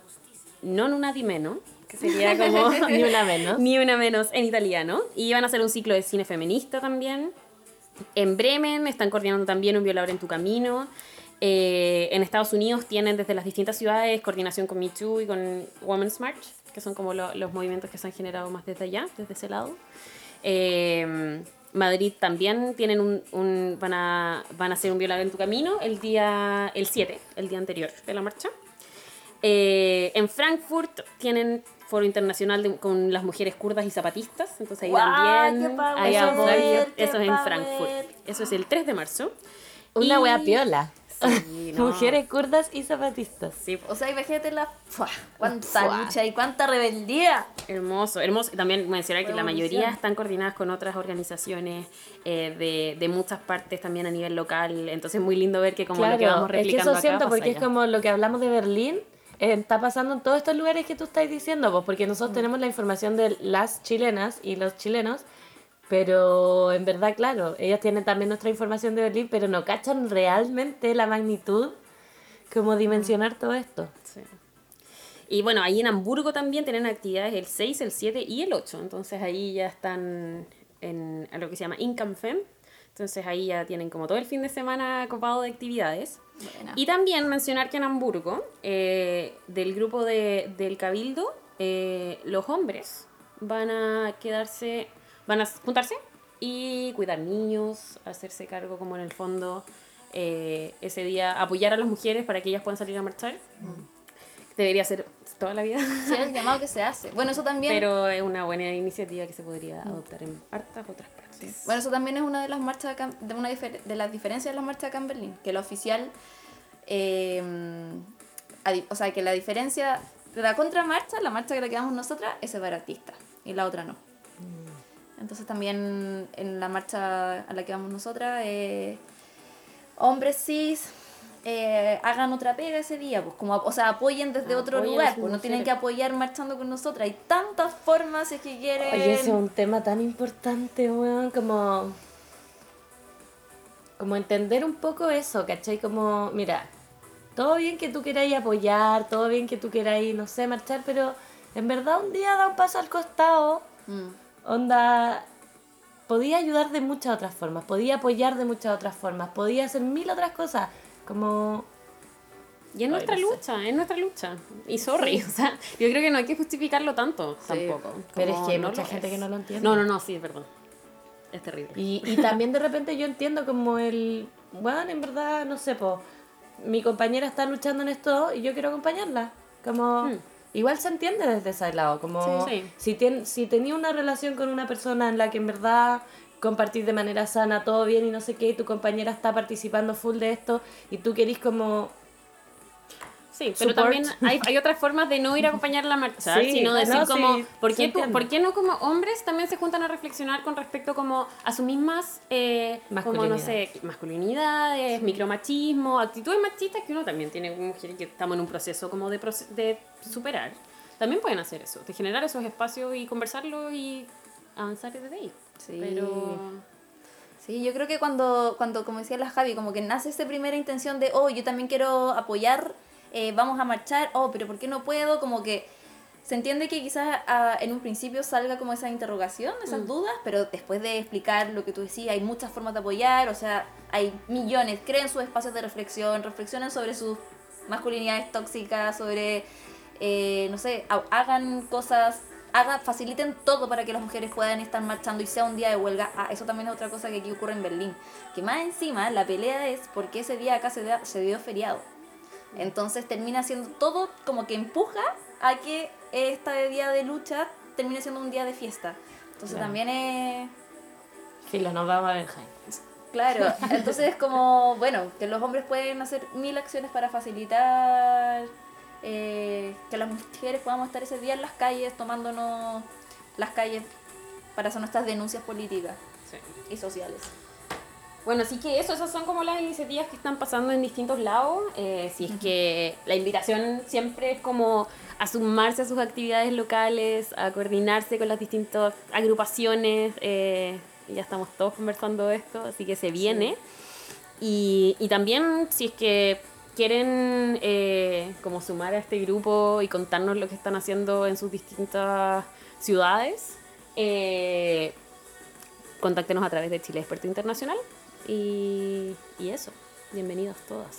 Non una di meno, que sería *laughs* como Ni una menos. ni una menos en italiano. Y van a hacer un ciclo de cine feminista también. En Bremen están coordinando también un violador en tu camino. Eh, en Estados Unidos tienen desde las distintas ciudades coordinación con Me Too y con Women's March, que son como lo- los movimientos que se han generado más desde allá, desde ese lado. Eh, Madrid también tienen un, un- van, a, van a hacer un violador en tu camino el día el 7, el día anterior de la marcha. Eh, en Frankfurt tienen foro internacional de- con las mujeres kurdas y zapatistas, entonces ahí ¡Guau, también hay power, Eso es en! Frankfurt. Eso es el 3 de marzo. Una Y- wea piola. Sí, *laughs* no. Mujeres kurdas y zapatistas. Sí, O sea, imagínate la. ¡fua! ¡Cuánta ¡Fua! lucha y cuánta rebeldía! Hermoso, hermoso. También mencionar que la mayoría están coordinadas con otras organizaciones eh, de, de muchas partes también a nivel local. Entonces es muy lindo ver que como lo que vamos es que replicando eso acá siento, porque es allá. como lo que hablamos de Berlín, eh, está pasando en todos estos lugares que tú estás diciendo, pues, porque nosotros tenemos la información de las chilenas y los chilenos, pero en verdad, claro, ellas tienen también nuestra información de Berlín, pero no cachan realmente la magnitud, como dimensionar todo esto. Sí. Y bueno, ahí en Hamburgo también tienen actividades el 6, el 7 y el 8. Entonces ahí ya están en, en lo que se llama Income Fem. Entonces ahí ya tienen como todo el fin de semana copado de actividades. Buena. Y también mencionar que en Hamburgo, eh, del grupo de, del Cabildo, eh, los hombres van a quedarse, van a juntarse y cuidar niños, hacerse cargo como en el fondo eh, ese día, apoyar a las mujeres para que ellas puedan salir a marchar. Debería ser toda la vida, Sí, el llamado que se hace. Bueno, eso también. pero es una buena iniciativa que se podría adoptar en hartas otras partes. Bueno, eso también es una de las marchas de, una difer- de las diferencias de las marchas acá en Berlín, que la oficial, eh, o sea, que la diferencia de la contramarcha, la marcha que la que damos nosotras, es separatista y la otra no. Entonces también en la marcha a la que vamos nosotras, eh, hombres cis, eh, hagan otra pega ese día, pues como, o sea, apoyen desde otro Apoyen a lugar, pues no tienen que apoyar marchando con nosotras. Hay tantas formas si es que quieren. Oye, ese es un tema tan importante, weón, como... Como entender un poco eso, ¿cachai? Como, mira, todo bien que tú queráis apoyar, todo bien que tú queráis, no sé, marchar, pero en verdad un día da un paso al costado, Mm. Onda... Podía ayudar de muchas otras formas, podía apoyar de muchas otras formas, podía hacer mil otras cosas, como... Y es nuestra no sé. lucha, es nuestra lucha. Y sorry, *laughs* o sea, yo creo que no hay que justificarlo tanto Sí. tampoco. Pero es que hay no mucha gente es. que no lo entiende. No, no, no, sí, perdón. Es terrible. Y, y *laughs* también de repente yo entiendo como el, bueno, en verdad, no sé, po, mi compañera está luchando en esto y yo quiero acompañarla. Como, Hmm. Igual se entiende desde ese lado, como Sí, sí. si, tien- si tenía una relación con una persona en la que en verdad compartís de manera sana, todo bien y no sé qué, y tu compañera está participando full de esto y tú querís como... Sí, pero Support. también hay, hay otras formas de no ir a acompañar la marcha, Sí, sino decir no, como, sí, ¿por, qué tú-. ¿por qué no como hombres también se juntan a reflexionar con respecto como a sus mismas, eh, como no sé, masculinidades, micromachismo, actitudes machistas que uno también tiene como mujeres que estamos en un proceso como de, de superar? También pueden hacer eso, de generar esos espacios y conversarlo y avanzar desde ahí. Sí. Pero Sí, yo creo que cuando, cuando, como decía la Javi, como que nace esa primera intención de, oh, yo también quiero apoyar, eh, vamos a marchar, oh, pero ¿por qué no puedo? Como que se entiende que quizás ah, en un principio salga como esa interrogación, esas dudas, pero después de explicar lo que tú decías, hay muchas formas de apoyar, o sea, hay millones, creen sus espacios de reflexión, reflexionan sobre sus masculinidades tóxicas, sobre, eh, no sé, ha- hagan cosas, hagan, faciliten todo para que las mujeres puedan estar marchando y sea un día de huelga. Ah, eso también es otra cosa que aquí ocurre en Berlín, que más encima la pelea es porque ese día acá se, da- se dio feriado. Entonces termina siendo todo como que empuja a que este día de lucha termine siendo un día de fiesta. Entonces Claro. también es... Filo, nos vamos a. Claro, *laughs* entonces es como, bueno, que los hombres pueden hacer mil acciones para facilitar eh, que las mujeres podamos estar ese día en las calles, tomándonos las calles para hacer nuestras denuncias políticas y sociales. Bueno, así que eso, esas son como las iniciativas que están pasando en distintos lados. Eh, si es que la invitación siempre es como a sumarse a sus actividades locales, a coordinarse con las distintas agrupaciones. eh, ya estamos todos conversando de esto, así que se viene. Y, y también si es que quieren eh, como sumar a este grupo y contarnos lo que están haciendo en sus distintas ciudades, contáctenos a través de Chile Experto Internacional. Y, y eso, bienvenidos todas.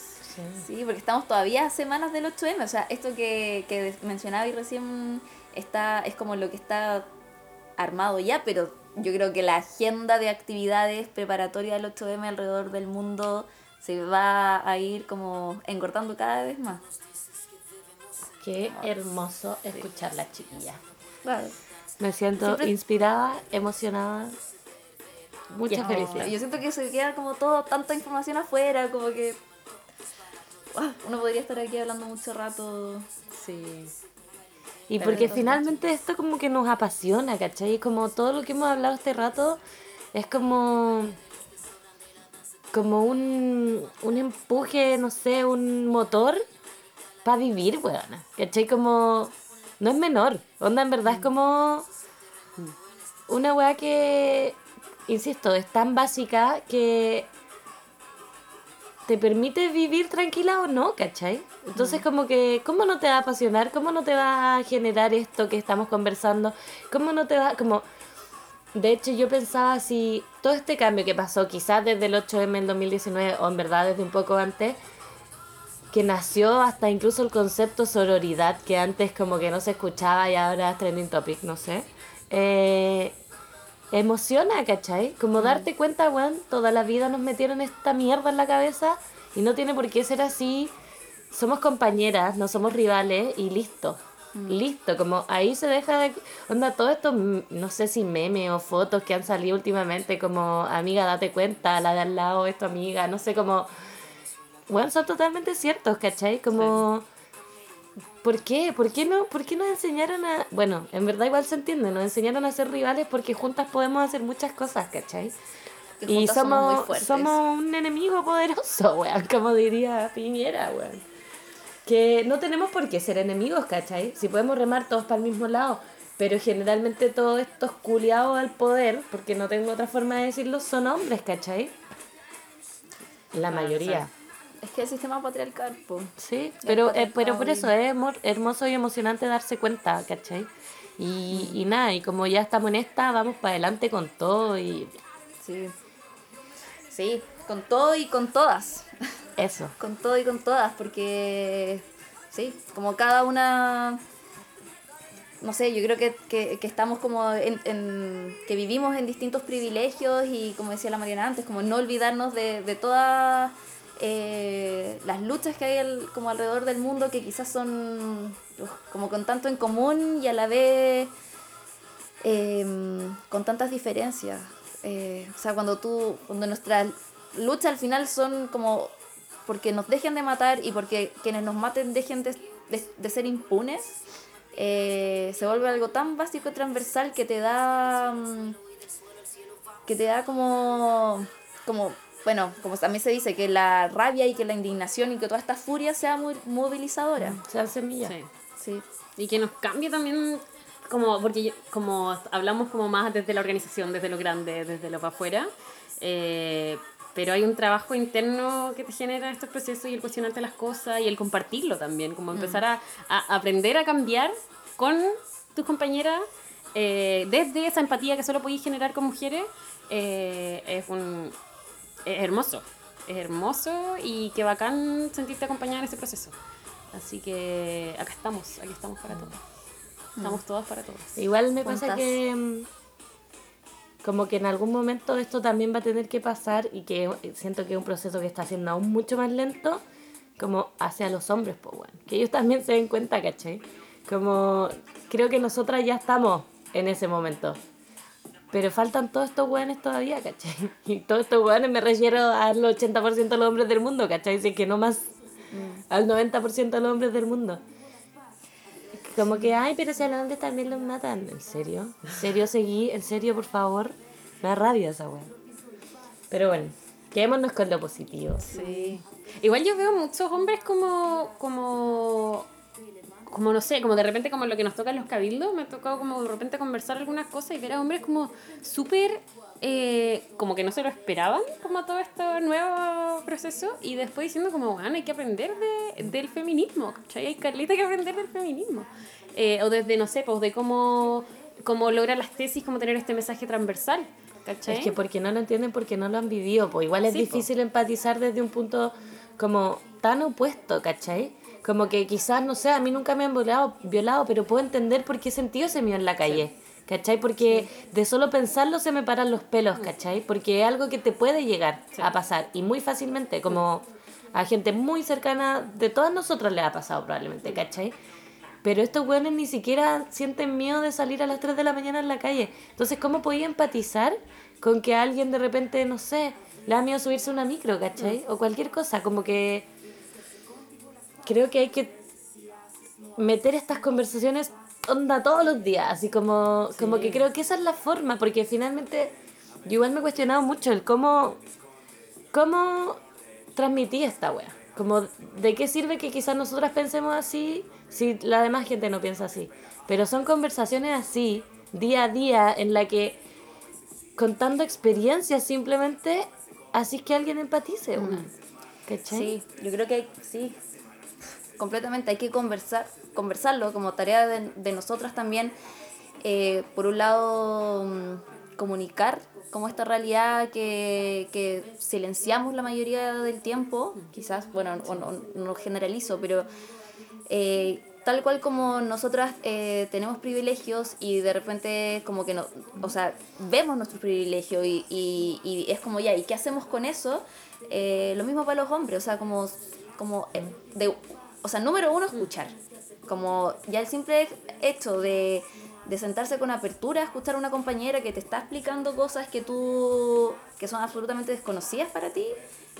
Sí, porque estamos todavía a semanas del 8M, o sea, esto que, que mencionaba y recién está, es como lo que está armado ya, pero yo creo que la agenda de actividades preparatoria del 8M alrededor del mundo se va a ir como engordando cada vez más. Qué hermoso escuchar la chiquilla. Me siento Siempre- inspirada, emocionada. Mucha felicidad. Yo siento que se queda como todo, tanta información afuera, como que ah, uno podría estar aquí hablando mucho rato. Sí. Y porque finalmente esto como que nos apasiona, ¿cachai? Como todo lo que hemos hablado este rato es como como un, un empuje, no sé, un motor para vivir, weona. ¿Cachai? Como no es menor. Onda, en verdad es como una weá que, insisto, es tan básica que te permite vivir tranquila o no, ¿cachai? Entonces como que, ¿cómo no te va a apasionar? ¿Cómo no te va a generar esto que estamos conversando? ¿Cómo no te va, como... De hecho, yo pensaba si todo este cambio que pasó, quizás desde el 8M en 2019, o en verdad desde un poco antes, que nació hasta incluso el concepto sororidad, que antes como que no se escuchaba y ahora es trending topic, no sé. Eh, emociona, ¿cachai? Como darte cuenta, weón, toda la vida nos metieron esta mierda en la cabeza y no tiene por qué ser así. Somos compañeras, no somos rivales y listo. Listo, como ahí se deja de... Onda, todo esto, mm, no sé si memes o fotos que han salido últimamente, como amiga, date cuenta, la de al lado es tu amiga, no sé, como... Bueno, son totalmente ciertos, ¿cachai? Como... ¿Por qué? ¿Por qué no? ¿Por qué nos enseñaron a...? Bueno, en verdad igual se entiende, nos enseñaron a ser rivales porque juntas podemos hacer muchas cosas, ¿cachai? Que Y somos muy somos, fuertes. somos un enemigo poderoso, *laughs* weón, como diría Piñera, weón. Que no tenemos por qué ser enemigos, ¿cachai? Si podemos remar todos para el mismo lado. Pero generalmente todos estos culiados al poder, porque no tengo otra forma de decirlo, son hombres, ¿cachai? La mayoría. Es que el sistema patriarcal, po. Sí, pero, eh, pero por eso es hermoso y emocionante darse cuenta, ¿cachai? Y, y nada, y como ya estamos en esta, vamos para adelante con todo y Sí. Sí, con todo y con todas. eso. *laughs* con todo y con todas, porque sí, como cada una, no sé, yo creo que, que, que estamos como en, en- que vivimos en distintos privilegios y como decía la Mariana antes, como no olvidarnos de, de todas eh, las luchas que hay al- como alrededor del mundo que quizás son como con tanto en común y a la vez em, con tantas diferencias. Eh, o sea, cuando tú, cuando nuestras luchas al final son como porque nos dejen de matar y porque quienes nos maten dejen de, de- de ser impunes, eh, se vuelve algo tan básico y transversal que te da mm, que te da como como bueno como también se dice que la rabia y que la indignación y que toda esta furia sea muy movilizadora Sean semillas. Sí. sí Y que nos cambie también como, porque como hablamos como más desde la organización, desde lo grande, desde lo para afuera, eh, pero hay un trabajo interno que te genera estos procesos y el cuestionarte las cosas y el compartirlo también, como empezar a, a aprender a cambiar con tus compañeras eh, desde esa empatía que solo podéis generar con mujeres, eh, es un es hermoso, es hermoso y qué bacán sentirte acompañada en ese proceso. Así que acá estamos, aquí estamos para todos. Estamos todas para todos. Igual me pasa que mm, como que en algún momento esto también va a tener que pasar y que siento que es un proceso que está siendo aún mucho más lento como hacia los hombres, pues bueno, que ellos también se den cuenta, ¿cachai? Como creo que nosotras ya estamos en ese momento. Pero faltan todos estos weones todavía, ¿cachai? *laughs* Y todos estos weones me refiero al 80% de los hombres del mundo, ¿cachai? Así que no más al 90% de los hombres del mundo. Como que, ay, pero si a los hombres también los matan. ¿En serio? ¿En serio seguí? ¿En serio, por favor? Me da rabia esa weá. Pero bueno, quedémonos con lo positivo. Sí. Igual yo veo muchos hombres como, como, como no sé, como de repente como lo que nos toca en los cabildos, me ha tocado como de repente conversar algunas cosas y ver a hombres como súper, eh, como que no se lo esperaban, como todo este nuevo proceso, y después diciendo como, bueno, hay que aprender de, del feminismo, ¿cachai? Hay caleta que aprender del feminismo. Eh, o desde, no sé, pues de cómo, cómo lograr las tesis, cómo tener este mensaje transversal, ¿cachai? Es que porque no lo entienden, porque no lo han vivido. Pues igual es Sí, po. difícil empatizar desde un punto como tan opuesto, ¿cachai? Como que quizás, no sé, a mí nunca me han violado, violado pero puedo entender por qué he sentido ese miedo en la calle. ¿Cachai? Porque de solo pensarlo se me paran los pelos, ¿cachai? Porque es algo que te puede llegar a pasar y muy fácilmente, como a gente muy cercana de todas nosotras le ha pasado probablemente, ¿cachai? Pero estos güeyes ni siquiera sienten miedo de salir a las 3 de la mañana en la calle. Entonces, ¿cómo podía empatizar con que a alguien de repente, no sé, le da miedo subirse a una micro, ¿cachai? O cualquier cosa, como que creo que hay que meter estas conversaciones onda todos los días, así como, como que creo que esa es la forma, porque finalmente yo igual me he cuestionado mucho el cómo, cómo transmití esta wea. Como, ¿de qué sirve que quizás nosotras pensemos así si la demás gente no piensa así? Pero son conversaciones así, día a día, en la que contando experiencias simplemente, así que alguien empatice, weón. ¿Cachai? Sí, yo creo que sí, completamente hay que conversar, conversarlo como tarea de, de nosotras también. Eh, por un lado, mm, comunicar como esta realidad que, que silenciamos la mayoría del tiempo, quizás, bueno, no, no generalizo, pero eh, tal cual como nosotras eh, tenemos privilegios y de repente como que no, o sea, vemos nuestros privilegios y, y, y es como ya, ¿y qué hacemos con eso? Lo mismo para los hombres, o sea, como, como de, o sea, número uno, escuchar. Como ya el simple hecho de, de sentarse con apertura escuchar a una compañera que te está explicando cosas que tú, que son absolutamente desconocidas para ti,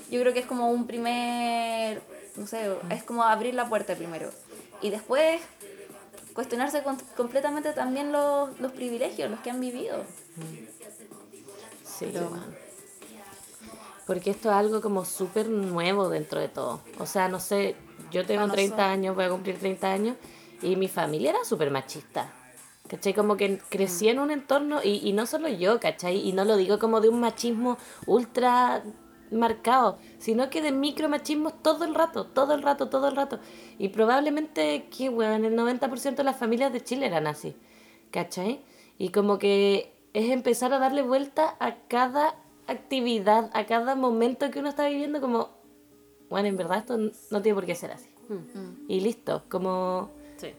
yo creo que es como un primer, no sé, es como abrir la puerta primero. Y después cuestionarse con- completamente también los, los privilegios, los que han vivido. Sí, weón. Porque esto es algo como súper nuevo dentro de todo. O sea, no sé, yo tengo Para 30 nosotros. años, voy a cumplir 30 años, y mi familia era súper machista. ¿Cachai? Como que crecí en un entorno, y, y no solo yo, ¿cachai? Y no lo digo como de un machismo ultra marcado, sino que de micromachismos todo el rato, todo el rato, todo el rato. Y probablemente, que weón, el 90% de las familias de Chile eran así, ¿cachai? Y como que es empezar a darle vuelta a cada actividad, a cada momento que uno está viviendo, como, bueno, en verdad esto no tiene por qué ser así. Y listo, como Sí.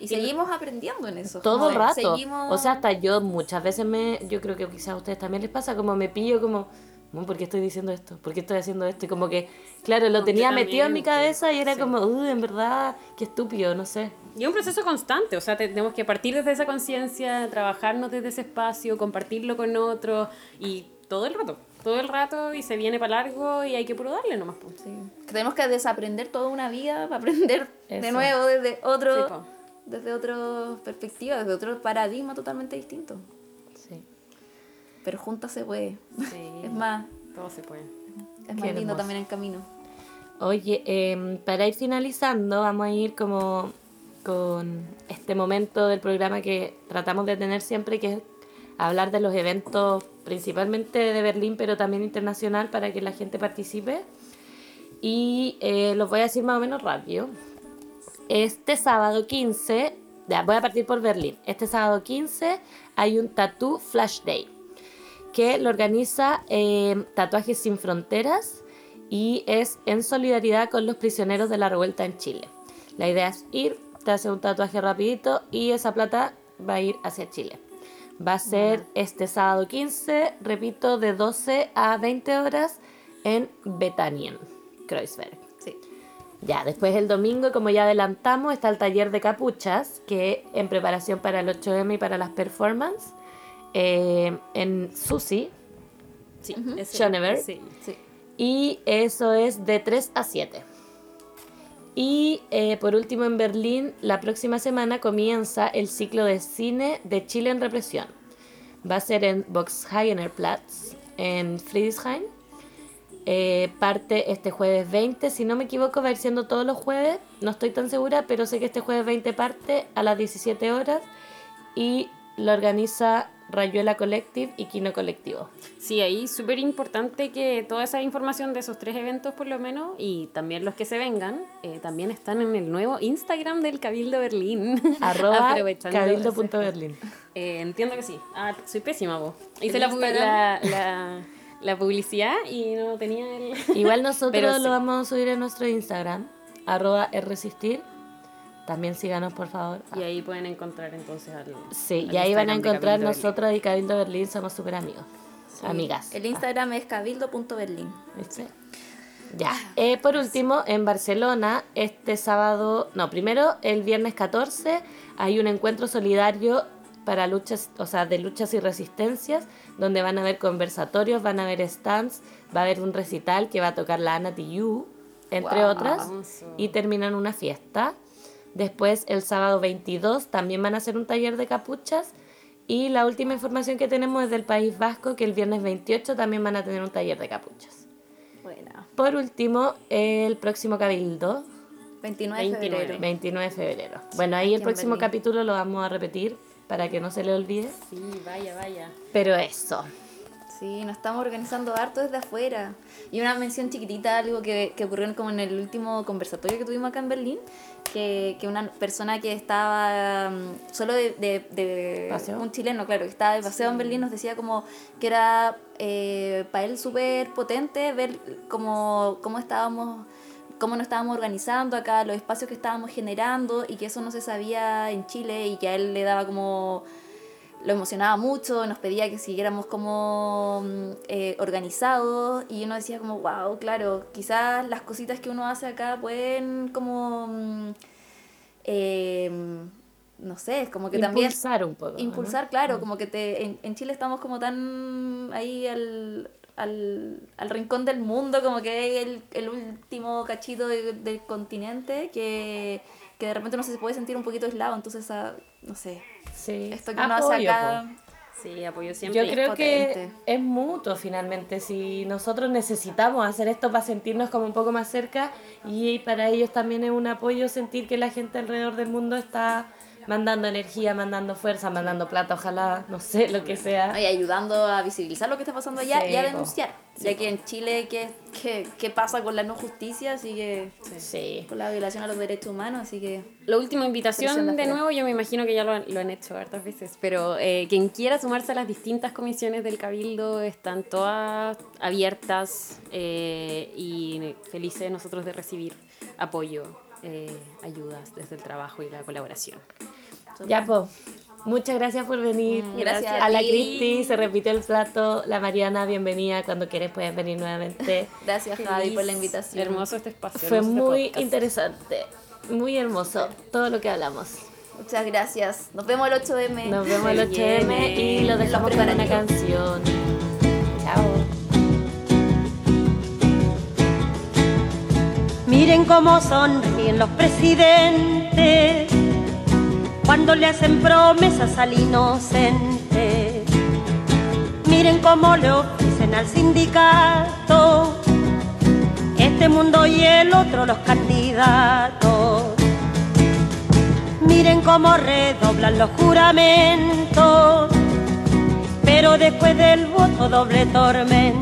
Y seguimos aprendiendo en eso. todo el rato. Seguimos... O sea, hasta yo muchas veces me, yo creo que quizás a ustedes también les pasa, como me pillo como, "Mm, ¿por qué estoy diciendo esto? ¿Por qué estoy haciendo esto? Y como que, claro, lo tenía metido en mi cabeza y era Sí. como, uy, en verdad, qué estúpido, no sé. Y es un proceso constante, o sea, te- tenemos que partir desde esa conciencia, trabajarnos desde ese espacio, compartirlo con otros y todo el rato, todo el rato y se viene para largo y hay que puro darle nomás. pues. Sí. Que tenemos que desaprender toda una vida para aprender de nuevo desde otro, Sí, desde otra perspectiva, desde otro paradigma totalmente distinto. Sí. Pero juntas se puede. Sí, *laughs* Es más, todo se puede. es más Qué lindo hermoso. también el camino. Oye, em, para ir finalizando, vamos a ir como con este momento del programa que tratamos de tener siempre, que es hablar de los eventos principalmente de Berlín, pero también internacional para que la gente participe. Y eh, los voy a decir más o menos rápido. Este sábado 15, ya, voy a partir por Berlín. Este sábado 15 hay un Tattoo Flash Day que lo organiza eh, Tatuajes Sin Fronteras y es en solidaridad con los prisioneros de la revuelta en Chile. La idea es ir, te hace un tatuaje rapidito y esa plata va a ir hacia Chile. Va a ser este sábado 15, repito, de 12 a 20 horas en Bethanien, Kreuzberg. Sí. Ya, después el domingo, como ya adelantamos, está el taller de capuchas, que en preparación para el 8M y para las performances, eh, en Susi, Sí, ese- Schoneberg. sí. Sí. y eso es de 3 a 7. Y eh, por último en Berlín, la próxima semana comienza el ciclo de cine de Chile en represión. Va a ser en Boxhagener Platz, en Friedrichshain. Eh, parte este jueves 20, si no me equivoco va a ir siendo todos los jueves, no estoy tan segura, pero sé que este jueves 20 parte a las 17 horas y lo organiza Rayuela Collective y Kino Colectivo. Sí, ahí súper importante que toda esa información de esos tres eventos por lo menos y también los que se vengan, eh, también están en el nuevo Instagram del Cabildo Berlín. *laughs* Arroba cabildo.berlin. Eh, entiendo que sí. Ah, soy pésima, vos. Hice la, la, la, la publicidad y no tenía el... Igual nosotros *laughs* Pero sí. lo vamos a subir en nuestro Instagram, arroba resistir. También síganos, por favor. Y ahí pueden encontrar entonces al... Sí, al y ahí van a de encontrar nosotros y Cabildo Berlín somos súper amigos. Amigas. El Instagram es cabildo.berlin. ¿Viste? Ya. Eh, por último, en Barcelona, este sábado, no, primero el viernes 14, hay un encuentro solidario para luchas, o sea, de luchas y resistencias, donde van a haber conversatorios, van a haber stands, va a haber un recital que va a tocar la Ana Tijoux, entre otras, y terminan una fiesta. Después, el sábado 22, también van a hacer un taller de capuchas. Y la última información que tenemos es del País Vasco, que el viernes 28 también van a tener un taller de capuchas. Buena. Por último, el próximo Cabildo, 29 de 29. febrero. 29 de febrero. Bueno, ahí Aquí el próximo capítulo lo vamos a repetir para que no se le olvide. Sí, vaya, vaya. Pero eso. Sí, nos estamos organizando harto desde afuera. Y una mención chiquitita, algo que, que ocurrió como en el último conversatorio que tuvimos acá en Berlín, que, que una persona que estaba mm, solo de, de- de- ¿Paseo? un chileno, claro, que estaba de paseo en Berlín, nos decía como que era eh, para él súper potente ver cómo, cómo estábamos cómo nos estábamos organizando acá, los espacios que estábamos generando y que eso no se sabía en Chile y que a él le daba como lo emocionaba mucho, nos pedía que siguiéramos como mm, eh, organizados y uno decía como, wow, claro, quizás las cositas que uno hace acá pueden como, mm, eh, no sé, es como que también Impulsar un poco. ¿no? impulsar, claro, como que te, en, en Chile estamos como tan ahí al, al, al rincón del mundo, como que el, el último cachito de- del continente que, que de repente uno se puede sentir un poquito aislado, entonces, ah, no sé, Sí. esto que uno hace acá... Sí, apoyo siempre. Yo creo que potente. es mutuo finalmente. Si nosotros necesitamos hacer esto para sentirnos como un poco más cerca y para ellos también es un apoyo sentir que la gente alrededor del mundo está mandando energía, mandando fuerza, mandando plata, ojalá, no sé, lo que sea. y ayudando a visibilizar lo que está pasando allá Sí, y a denunciar. ya que en Chile, ¿qué, qué, qué pasa con la no justicia? Así que Sí. con la violación a los derechos humanos, así que... La última invitación de nuevo, yo me imagino que ya lo han, lo han hecho hartas veces, pero eh, quien quiera sumarse a las distintas comisiones del Cabildo están todas abiertas eh, y felices nosotros de recibir apoyo, eh, ayudas desde el trabajo y la colaboración. Ya, pues. Muchas gracias por venir. Gracias a a la ti. Cristi, se repitió el plato. La Mariana, bienvenida. Cuando quieres puedes venir nuevamente. *laughs* Gracias, Javi, por la invitación. Hermoso este espacio. Fue este muy podcast. interesante, muy hermoso todo lo que hablamos. Muchas gracias. Nos vemos el 8M. Nos vemos el Se 8M y lo dejamos con una canción. Miren cómo sonríen los presidentes cuando le hacen promesas al inocente. Miren cómo le ofrecen al sindicato este mundo y el otro los candidatos. Miren cómo redoblan los juramentos, pero después del voto doble tormento.